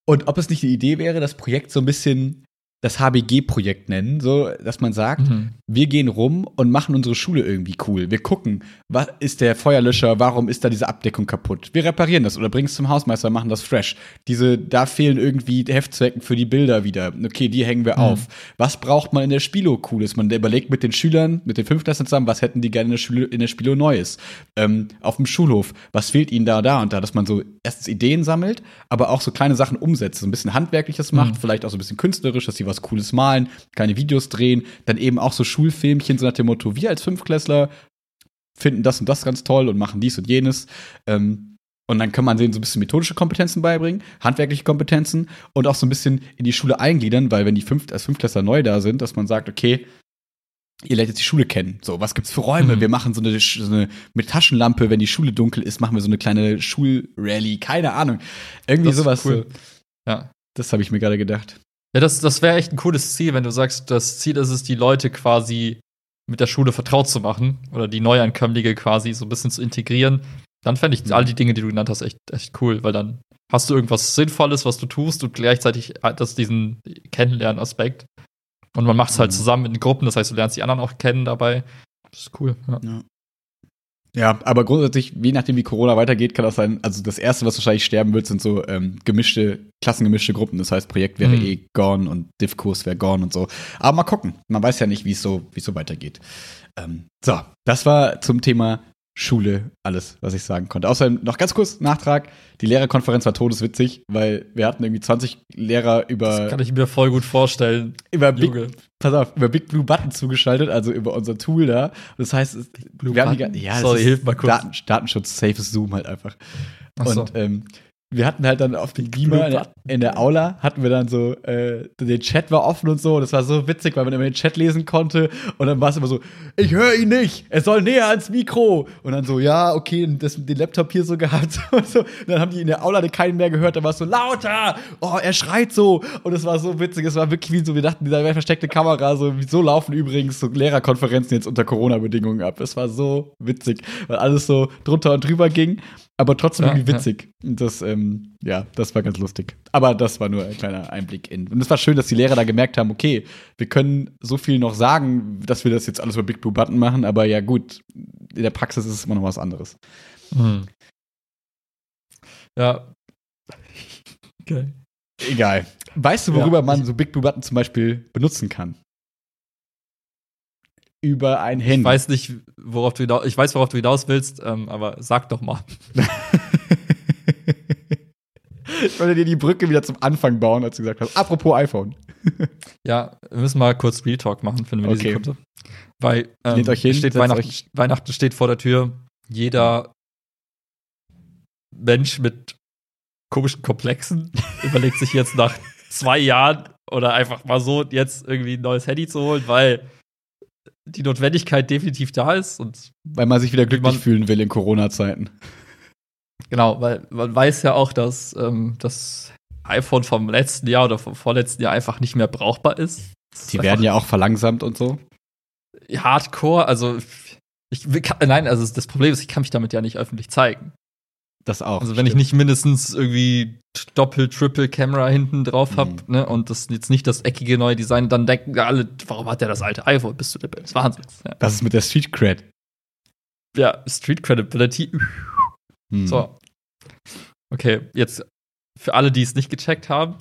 und ob es nicht eine Idee wäre, das Projekt so ein bisschen das HBG-Projekt nennen, so dass man sagt, mhm. wir gehen rum und machen unsere Schule irgendwie cool. Wir gucken, was ist der Feuerlöscher, warum ist da diese Abdeckung kaputt? Wir reparieren das oder bringen es zum Hausmeister, machen das fresh. Diese, da fehlen irgendwie Heftzwecken für die Bilder wieder. Okay, die hängen wir mhm. auf. Was braucht man in der Spilo cooles? Man überlegt mit den Schülern, mit den Fünftklässlern zusammen, was hätten die gerne in der, Schule, in der Spilo Neues? Ähm, auf dem Schulhof, was fehlt ihnen da, da und da? Dass man so erstens Ideen sammelt, aber auch so kleine Sachen umsetzt, so ein bisschen Handwerkliches macht, mhm. vielleicht auch so ein bisschen künstlerisch, dass sie was Cooles malen, kleine Videos drehen, dann eben auch so Schulfilmchen, so nach dem Motto, wir als Fünfklässler finden das und das ganz toll und machen dies und jenes. Ähm, und dann kann man denen so ein bisschen methodische Kompetenzen beibringen, handwerkliche Kompetenzen und auch so ein bisschen in die Schule eingliedern, weil wenn die fünf, als Fünftklässler neu da sind, dass man sagt, okay, ihr lernt jetzt die Schule kennen. So, was gibt's für Räume? Mhm. Wir machen so eine, so eine, mit Taschenlampe, wenn die Schule dunkel ist, machen wir so eine kleine Schulrally, keine Ahnung. Irgendwie sowas. Cool. So. Ja. Das habe ich mir gerade gedacht. Ja, das, das wäre echt ein cooles Ziel, wenn du sagst, das Ziel ist es, die Leute quasi mit der Schule vertraut zu machen oder die Neuankömmlinge quasi so ein bisschen zu integrieren. Dann fände ich mhm. all die Dinge, die du genannt hast, echt, echt cool, weil dann hast du irgendwas Sinnvolles, was du tust und gleichzeitig das diesen Kennenlernen-Aspekt. Und man macht es halt mhm. zusammen in Gruppen, das heißt, du lernst die anderen auch kennen dabei. Das ist cool. Ja. ja. Ja, aber grundsätzlich, je nachdem wie Corona weitergeht, kann das sein, also das erste, was wahrscheinlich sterben wird, sind so ähm, gemischte, klassengemischte Gruppen. Das heißt, Projekt wäre mhm. eh gone und Div-Kurs wäre gone und so. Aber mal gucken. Man weiß ja nicht, wie es so, es so weitergeht. Ähm, so, das war zum Thema Schule alles, was ich sagen konnte. Außerdem noch ganz kurz Nachtrag. Die Lehrerkonferenz war todeswitzig, weil wir hatten irgendwie 20 Lehrer über. Das kann ich mir voll gut vorstellen. Über Big, pass auf, über Big Blue Button zugeschaltet, also über unser Tool da. Das heißt, Blue wir Button? haben die, ja, Sorry, hilf mal kurz. Daten, Datenschutz, safes Zoom halt einfach. Ach so. Und ähm, wir hatten halt dann auf dem Beamer in der, in der, Aula hatten wir dann so, äh, der Chat war offen und so. Das war so witzig, weil man immer den Chat lesen konnte. Und dann war es immer so, ich höre ihn nicht, er soll näher ans Mikro. Und dann so, ja, okay, das, den Laptop hier so *laughs* gehabt. Und, so. und dann haben die in der Aula keinen mehr gehört. Dann war es so, lauter, oh, er schreit so. Und es war so witzig, es war wirklich wie so, wir dachten, dieser wäre versteckte Kamera. So, so laufen übrigens so Lehrerkonferenzen jetzt unter Corona-Bedingungen ab. Es war so witzig, weil alles so drunter und drüber ging aber trotzdem ja, irgendwie witzig. Ja. Das, ähm, ja, das war ganz lustig. Aber das war nur ein kleiner Einblick in. Und es war schön, dass die Lehrer da gemerkt haben, okay, wir können so viel noch sagen, dass wir das jetzt alles über Big Blue Button machen, aber ja gut, in der Praxis ist es immer noch was anderes. Hm. Ja. Okay. Egal. Weißt du, worüber ja, man so Big Blue Button zum Beispiel benutzen kann? Über ein Handy. Ich weiß nicht, worauf du hinaus, ich weiß, worauf du hinaus willst, ähm, aber sag doch mal. ich wollte dir die Brücke wieder zum Anfang bauen, als du gesagt hast. Apropos iPhone. ja, wir müssen mal kurz Real Talk machen für eine okay. Sekunde. Weil ähm, euch hin, steht Weihnachten, euch. Weihnachten steht vor der Tür. Jeder Mensch mit komischen Komplexen *laughs* überlegt sich jetzt nach zwei Jahren oder einfach mal so jetzt irgendwie ein neues Handy zu holen, weil die Notwendigkeit definitiv da ist und weil man sich wieder glücklich fühlen will in Corona-Zeiten. Genau, weil man weiß ja auch, dass ähm, das iPhone vom letzten Jahr oder vom vorletzten Jahr einfach nicht mehr brauchbar ist. Die werden ja auch verlangsamt und so. Hardcore, also ich nein, also das Problem ist, ich kann mich damit ja nicht öffentlich zeigen. Das auch. Also wenn stimmt. ich nicht mindestens irgendwie Doppel, Triple Camera hinten drauf habe, mhm. ne, und das jetzt nicht das eckige neue Design, dann denken alle, warum hat der das alte iPhone? Bist du der Das ist Wahnsinn. Ja. Das ist mit der Street Cred. Ja, Street Credibility. Mhm. So. Okay, jetzt für alle, die es nicht gecheckt haben,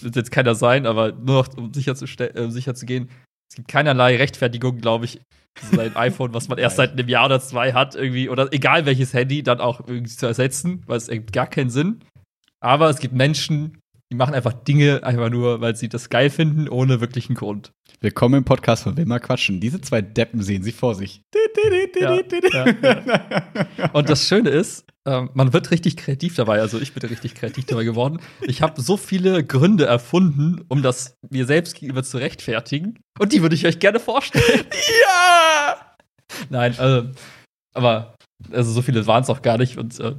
wird jetzt keiner sein, aber nur noch um sicher zu, äh, sicher zu gehen, es gibt keinerlei Rechtfertigung, glaube ich, sein iPhone, was man erst seit einem Jahr oder zwei hat, irgendwie, oder egal welches Handy, dann auch irgendwie zu ersetzen, weil es ergibt gar keinen Sinn. Aber es gibt Menschen, die machen einfach Dinge einfach nur, weil sie das geil finden, ohne wirklichen Grund. Willkommen im Podcast von Wilma Quatschen. Diese zwei Deppen sehen sie vor sich. Ja, ja, ja. Und das Schöne ist, ähm, man wird richtig kreativ dabei. Also ich bin richtig kreativ dabei geworden. Ich habe so viele Gründe erfunden, um das mir selbst gegenüber zu rechtfertigen. Und die würde ich euch gerne vorstellen. *laughs* Ja! Nein, also, aber also so viele waren es auch gar nicht. Und äh,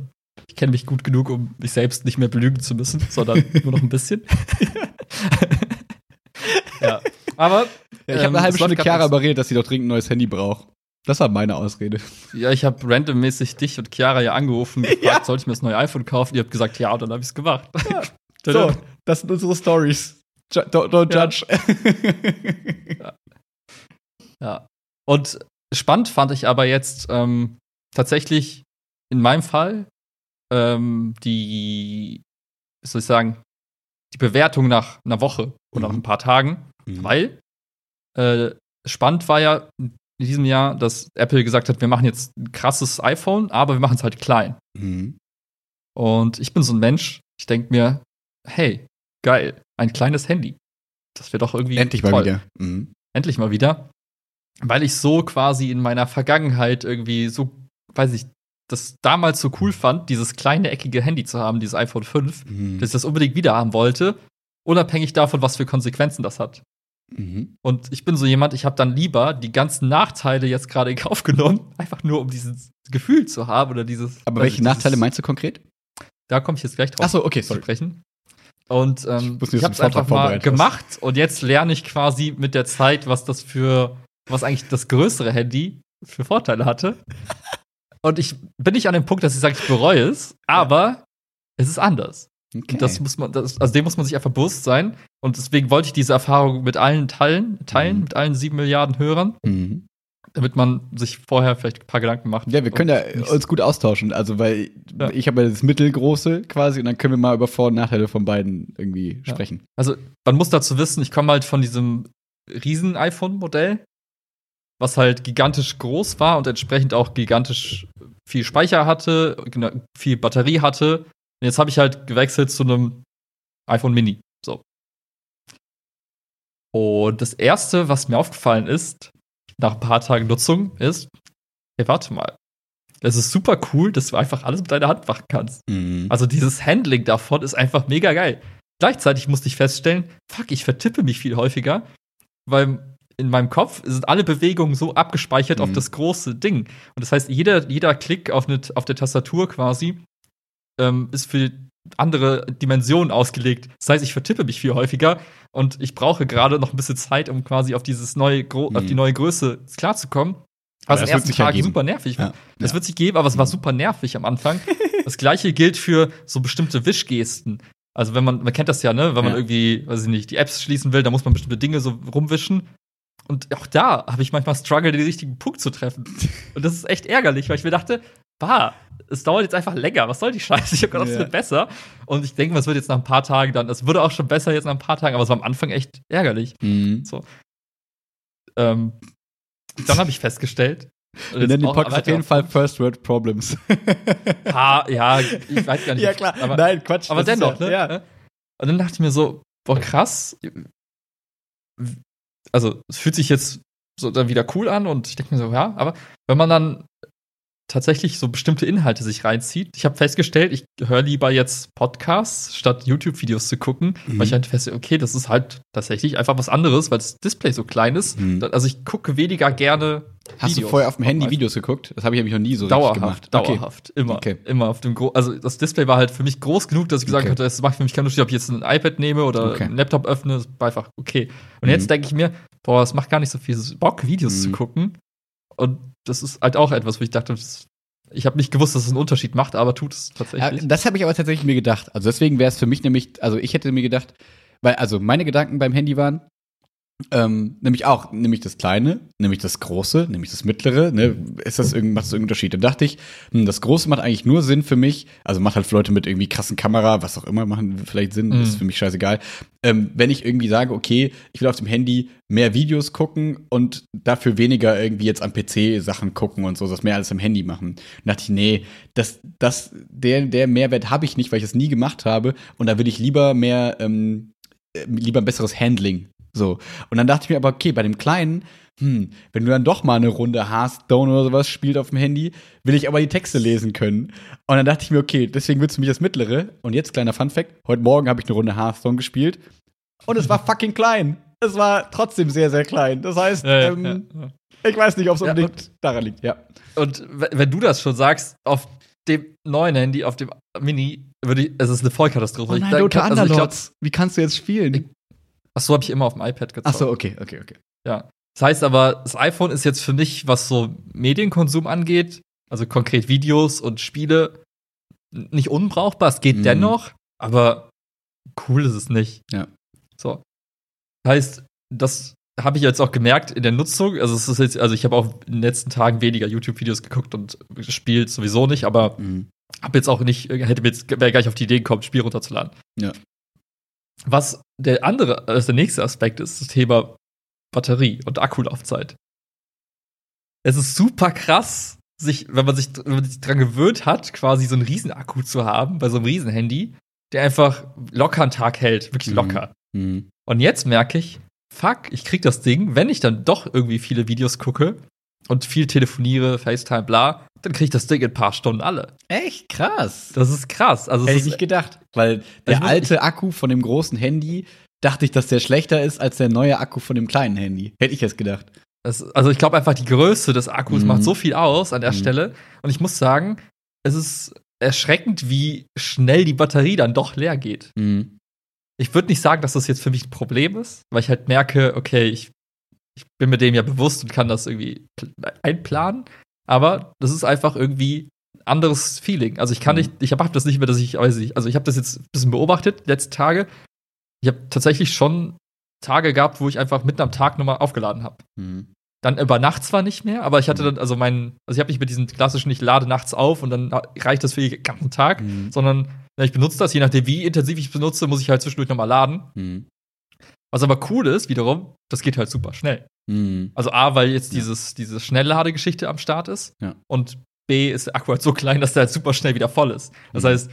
ich kenne mich gut genug, um mich selbst nicht mehr belügen zu müssen, sondern *laughs* nur noch ein bisschen. *laughs* ja. Aber ja, ich habe eine ähm, halbe Stunde Chiara überredet, dass sie doch dringend ein neues Handy braucht. Das war meine Ausrede. Ja, ich habe randommäßig dich und Chiara ja angerufen, gefragt, ja. soll ich mir das neue iPhone kaufen? Ihr habt gesagt, ja, und dann habe ich es gemacht. Ja. *laughs* so, das sind unsere Stories. Don't, don't judge. Ja. Und spannend fand ich aber jetzt ähm, tatsächlich in meinem Fall ähm, die, wie soll ich sagen, die Bewertung nach einer Woche oder mhm. nach ein paar Tagen, mhm. weil äh, spannend war ja in diesem Jahr, dass Apple gesagt hat, wir machen jetzt ein krasses iPhone, aber wir machen es halt klein. Mhm. Und ich bin so ein Mensch, ich denke mir, hey, geil, ein kleines Handy. Das wäre doch irgendwie. Endlich toll. mal wieder. Mhm. Endlich mal wieder. Weil ich so quasi in meiner Vergangenheit irgendwie so, weiß ich, das damals so cool fand, dieses kleine eckige Handy zu haben, dieses iPhone 5, mhm. dass ich das unbedingt wieder haben wollte, unabhängig davon, was für Konsequenzen das hat. Mhm. Und ich bin so jemand, ich habe dann lieber die ganzen Nachteile jetzt gerade in Kauf genommen, *laughs* einfach nur um dieses Gefühl zu haben oder dieses. Aber welche Nachteile meinst du konkret? Da komme ich jetzt gleich drauf Ach so, okay, sorry. zu sprechen. Und ähm, ich, ich habe es einfach mal gemacht und jetzt lerne ich quasi mit der Zeit, was das für, was eigentlich das größere Handy für Vorteile hatte. *laughs* Und ich bin nicht an dem Punkt, dass ich sage, ich bereue es, aber es ist anders. Okay. Das muss man, das, also dem muss man sich einfach bewusst sein. Und deswegen wollte ich diese Erfahrung mit allen teilen, teilen mhm. mit allen sieben Milliarden Hörern. Mhm. Damit man sich vorher vielleicht ein paar Gedanken macht. Ja, wir können ja uns gut austauschen. Also, weil ja. ich habe ja das mittelgroße quasi und dann können wir mal über Vor- und Nachteile von beiden irgendwie ja. sprechen. Also, man muss dazu wissen, ich komme halt von diesem riesen iPhone-Modell, was halt gigantisch groß war und entsprechend auch gigantisch viel Speicher hatte, viel Batterie hatte. Und jetzt habe ich halt gewechselt zu einem iPhone Mini. So. Und das erste, was mir aufgefallen ist, nach ein paar Tagen Nutzung, ist, hey, warte mal. Es ist super cool, dass du einfach alles mit deiner Hand machen kannst. Mhm. Also dieses Handling davon ist einfach mega geil. Gleichzeitig musste ich feststellen, fuck, ich vertippe mich viel häufiger, weil in meinem Kopf sind alle Bewegungen so abgespeichert mhm. auf das große Ding. Und das heißt, jeder, jeder Klick auf, eine, auf der Tastatur quasi ähm, ist für andere Dimensionen ausgelegt. Das heißt, ich vertippe mich viel häufiger und ich brauche gerade noch ein bisschen Zeit, um quasi auf dieses neue, mhm. auf die neue Größe klarzukommen. Was am ersten Tag ja super nervig war. Ja. Das ja. wird sich geben, aber es war mhm. super nervig am Anfang. *laughs* das gleiche gilt für so bestimmte Wischgesten. Also wenn man, man kennt das ja, ne, wenn man irgendwie, weiß ich nicht, die Apps schließen will, dann muss man bestimmte Dinge so rumwischen. Und auch da habe ich manchmal Struggle, den richtigen Punkt zu treffen. Und das ist echt ärgerlich, weil ich mir dachte, bah, es dauert jetzt einfach länger. Was soll die Scheiße? Ich habe gedacht, es wird besser. Und ich denke, es wird jetzt nach ein paar Tagen dann, es wurde auch schon besser jetzt nach ein paar Tagen, aber es war am Anfang echt ärgerlich. Mhm. So. Ähm, dann habe ich festgestellt. Wir nennen den Podcast auf jeden Fall First World Problems. *laughs* ah, ja, ich weiß gar nicht. ja, klar. Aber, Nein, Quatsch. Aber dennoch, ja, ne? Ja. Und dann dachte ich mir so, boah, krass also es fühlt sich jetzt so dann wieder cool an und ich denke mir so, ja, aber wenn man dann tatsächlich so bestimmte Inhalte sich reinzieht. Ich habe festgestellt, ich höre lieber jetzt Podcasts, statt YouTube-Videos zu gucken, mhm. weil ich halt feststelle, okay, das ist halt tatsächlich einfach was anderes, weil das Display so klein ist. Mhm. Also ich gucke weniger gerne. Hast Videos du vorher auf dem Handy Videos geguckt? Das habe ich nämlich noch nie so dauerhaft, gemacht. Dauerhaft, okay. immer. Okay. Immer auf dem Gro Also das Display war halt für mich groß genug, dass ich gesagt okay. hatte, es macht für mich keinen Unterschied, ob ich jetzt ein iPad nehme oder okay. einen Laptop öffne, das war einfach okay. Und mhm. jetzt denke ich mir, boah, es macht gar nicht so viel Bock, Videos zu mhm. gucken. Und das ist halt auch etwas, wo ich dachte, das ich habe nicht gewusst, dass es einen Unterschied macht, aber tut es tatsächlich. Ja, das habe ich aber tatsächlich mir gedacht. Also deswegen wäre es für mich nämlich, also ich hätte mir gedacht, weil also meine Gedanken beim Handy waren, ähm, nämlich auch, nämlich das Kleine, nämlich das Große, nämlich das Mittlere, ne, ist das irgend, macht das irgendeinen Unterschied? Dann dachte ich, hm, das Große macht eigentlich nur Sinn für mich, also macht halt Leute mit irgendwie krassen Kamera, was auch immer, machen vielleicht Sinn, mhm. ist für mich scheißegal. Ähm, wenn ich irgendwie sage, okay, ich will auf dem Handy mehr Videos gucken und dafür weniger irgendwie jetzt am PC Sachen gucken und so, das mehr als am Handy machen. Dann dachte ich, nee, das, das, der, der Mehrwert habe ich nicht, weil ich es nie gemacht habe und da will ich lieber mehr, ähm, äh, lieber ein besseres Handling so. Und dann dachte ich mir aber, okay, bei dem Kleinen, hm, wenn du dann doch mal eine Runde Hearthstone oder sowas spielt auf dem Handy, will ich aber die Texte lesen können. Und dann dachte ich mir, okay, deswegen willst du mich das mittlere. Und jetzt kleiner Fun Fact: Heute Morgen habe ich eine Runde Hearthstone gespielt und es war fucking klein. Es war trotzdem sehr, sehr klein. Das heißt, ja, ähm, ja, ja. ich weiß nicht, ob es unbedingt daran liegt, ja. Und wenn du das schon sagst, auf dem neuen Handy, auf dem Mini, würde ich, es ist eine Vollkatastrophe. Oh nein, Dota also glaub, Wie kannst du jetzt spielen? Ach so, habe ich immer auf dem iPad gezockt. Ach so, okay, okay, okay. Ja. Das heißt aber, das iPhone ist jetzt für mich, was so Medienkonsum angeht, also konkret Videos und Spiele, nicht unbrauchbar. Es geht mhm. dennoch, aber cool ist es nicht. Ja. So. Das heißt, das habe ich jetzt auch gemerkt in der Nutzung. Also es ist jetzt, also ich habe auch in den letzten Tagen weniger YouTube-Videos geguckt und gespielt sowieso nicht, aber mhm. habe jetzt auch nicht, hätte mir jetzt wäre gleich auf die Idee gekommen, Spiel runterzuladen. Ja. Was der andere, also der nächste Aspekt ist das Thema Batterie und Akkulaufzeit. Es ist super krass, sich, wenn man sich, wenn man sich dran gewöhnt hat, quasi so einen Riesenakku zu haben bei so einem Riesenhandy, der einfach locker einen Tag hält, wirklich mhm. locker. Mhm. Und jetzt merke ich, fuck, ich krieg das Ding, wenn ich dann doch irgendwie viele Videos gucke und viel telefoniere, FaceTime, bla, dann kriege ich das Ding in ein paar Stunden alle. Echt krass. Das ist krass. Also Hätte ich nicht gedacht. Weil der alte Akku von dem großen Handy, dachte ich, dass der schlechter ist als der neue Akku von dem kleinen Handy. Hätte ich jetzt gedacht. Das, also ich glaube einfach, die Größe des Akkus mhm. macht so viel aus an der mhm. Stelle. Und ich muss sagen, es ist erschreckend, wie schnell die Batterie dann doch leer geht. Mhm. Ich würde nicht sagen, dass das jetzt für mich ein Problem ist, weil ich halt merke, okay, ich, ich bin mir dem ja bewusst und kann das irgendwie einplanen. Aber das ist einfach irgendwie ein anderes Feeling. Also ich kann mhm. nicht, ich habe das nicht mehr, dass ich, weiß nicht, also ich habe das jetzt ein bisschen beobachtet, letzte Tage. Ich habe tatsächlich schon Tage gehabt, wo ich einfach mitten am Tag nochmal aufgeladen habe. Mhm. Dann über Nacht zwar nicht mehr, aber ich hatte mhm. dann, also mein, also ich habe nicht mit diesen klassischen, ich lade nachts auf und dann reicht das für den ganzen Tag, mhm. sondern ich benutze das, je nachdem, wie intensiv ich es benutze, muss ich halt zwischendurch nochmal laden. Mhm. Was aber cool ist, wiederum, das geht halt super schnell. Mhm. Also A, weil jetzt dieses, diese Schnellladegeschichte am Start ist. Ja. Und B, ist der Akku halt so klein, dass der halt super schnell wieder voll ist. Das mhm. heißt,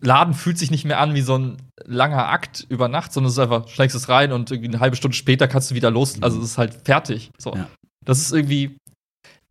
Laden fühlt sich nicht mehr an wie so ein langer Akt über Nacht, sondern es ist einfach, schlägst es rein und irgendwie eine halbe Stunde später kannst du wieder los. Mhm. Also es ist halt fertig. So. Ja. Das ist irgendwie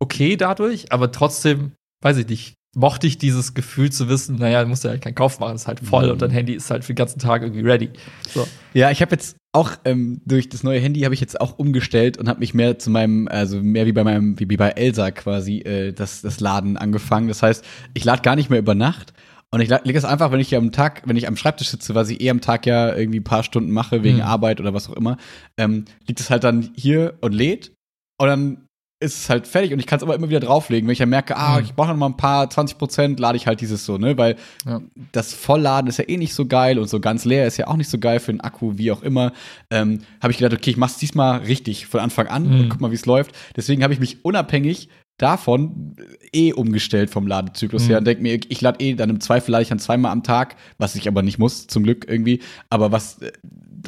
okay dadurch, aber trotzdem, weiß ich nicht, mochte ich dieses Gefühl zu wissen, naja, du musst ja halt keinen Kauf machen, ist halt voll mhm. und dein Handy ist halt für den ganzen Tag irgendwie ready. So. Ja, ich habe jetzt auch ähm, durch das neue Handy habe ich jetzt auch umgestellt und habe mich mehr zu meinem, also mehr wie bei meinem, wie, wie bei Elsa quasi, äh, das, das Laden angefangen. Das heißt, ich lade gar nicht mehr über Nacht. Und ich lege es einfach, wenn ich am Tag, wenn ich am Schreibtisch sitze, was ich eh am Tag ja irgendwie ein paar Stunden mache, wegen mhm. Arbeit oder was auch immer, ähm, liegt es halt dann hier und lädt. Und dann ist es halt fertig und ich kann es aber immer wieder drauflegen. Wenn ich dann merke, ah, mhm. ich brauche noch mal ein paar 20 Prozent, lade ich halt dieses so, ne? Weil ja. das Vollladen ist ja eh nicht so geil und so ganz leer ist ja auch nicht so geil für den Akku, wie auch immer. Ähm, habe ich gedacht, okay, ich mach's diesmal richtig von Anfang an mhm. und guck mal, wie es läuft. Deswegen habe ich mich unabhängig davon eh umgestellt vom Ladezyklus mhm. her und denke mir, ich lade eh dann im Zweifel lade ich dann zweimal am Tag, was ich aber nicht muss, zum Glück irgendwie. Aber was äh,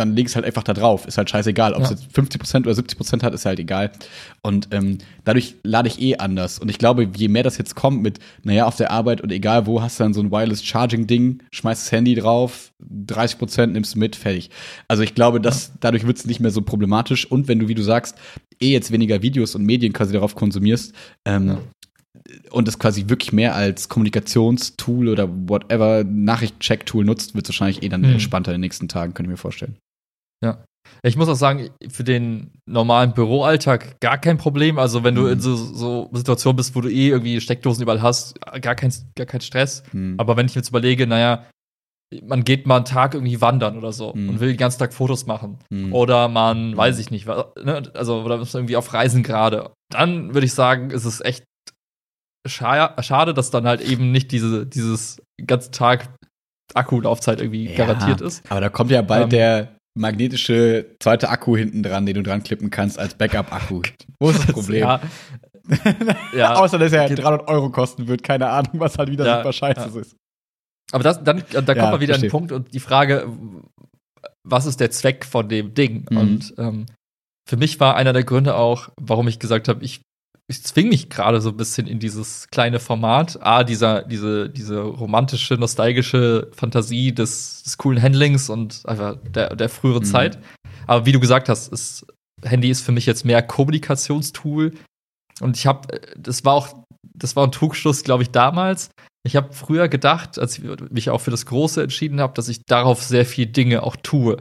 dann leg es halt einfach da drauf. Ist halt scheißegal. Ob es ja. jetzt 50% oder 70% hat, ist halt egal. Und ähm, dadurch lade ich eh anders. Und ich glaube, je mehr das jetzt kommt mit, naja, auf der Arbeit und egal wo, hast du dann so ein Wireless Charging-Ding, schmeißt das Handy drauf, 30% nimmst du mit, fertig. Also ich glaube, dass dadurch wird es nicht mehr so problematisch. Und wenn du, wie du sagst, eh jetzt weniger Videos und Medien quasi darauf konsumierst, ähm, ja und es quasi wirklich mehr als Kommunikationstool oder whatever Nachrichtencheck-Tool nutzt, wird es wahrscheinlich eh dann mhm. entspannter in den nächsten Tagen, könnte ich mir vorstellen. Ja. Ich muss auch sagen, für den normalen Büroalltag gar kein Problem. Also, wenn du in mhm. so, so Situationen bist, wo du eh irgendwie Steckdosen überall hast, gar kein, gar kein Stress. Mhm. Aber wenn ich jetzt überlege, naja, man geht mal einen Tag irgendwie wandern oder so mhm. und will den ganzen Tag Fotos machen. Mhm. Oder man, mhm. weiß ich nicht, ne, also, oder ist irgendwie auf Reisen gerade. Dann würde ich sagen, ist es echt schade, dass dann halt eben nicht diese, dieses ganze Tag Akkulaufzeit irgendwie ja, garantiert ist. Aber da kommt ja bald ähm, der magnetische zweite Akku hinten dran, den du dran klippen kannst als Backup-Akku. Wo ist das *laughs* Problem? ja. *laughs* ja. Außer, dass er 300 Euro kosten wird. Keine Ahnung, was halt wieder ja, super scheiße ja. ist. Aber das, dann, da kommt ja, man wieder an den Punkt und die Frage, was ist der Zweck von dem Ding? Mhm. Und ähm, für mich war einer der Gründe auch, warum ich gesagt habe, ich ich zwinge mich gerade so ein bisschen in dieses kleine Format. A, dieser, diese, diese romantische, nostalgische Fantasie des, des coolen Handlings und einfach der, der früheren mhm. Zeit. Aber wie du gesagt hast, ist, Handy ist für mich jetzt mehr Kommunikationstool. Und ich habe, das war auch, das war ein Trugschluss, glaube ich, damals. Ich habe früher gedacht, als ich mich auch für das Große entschieden habe, dass ich darauf sehr viel Dinge auch tue.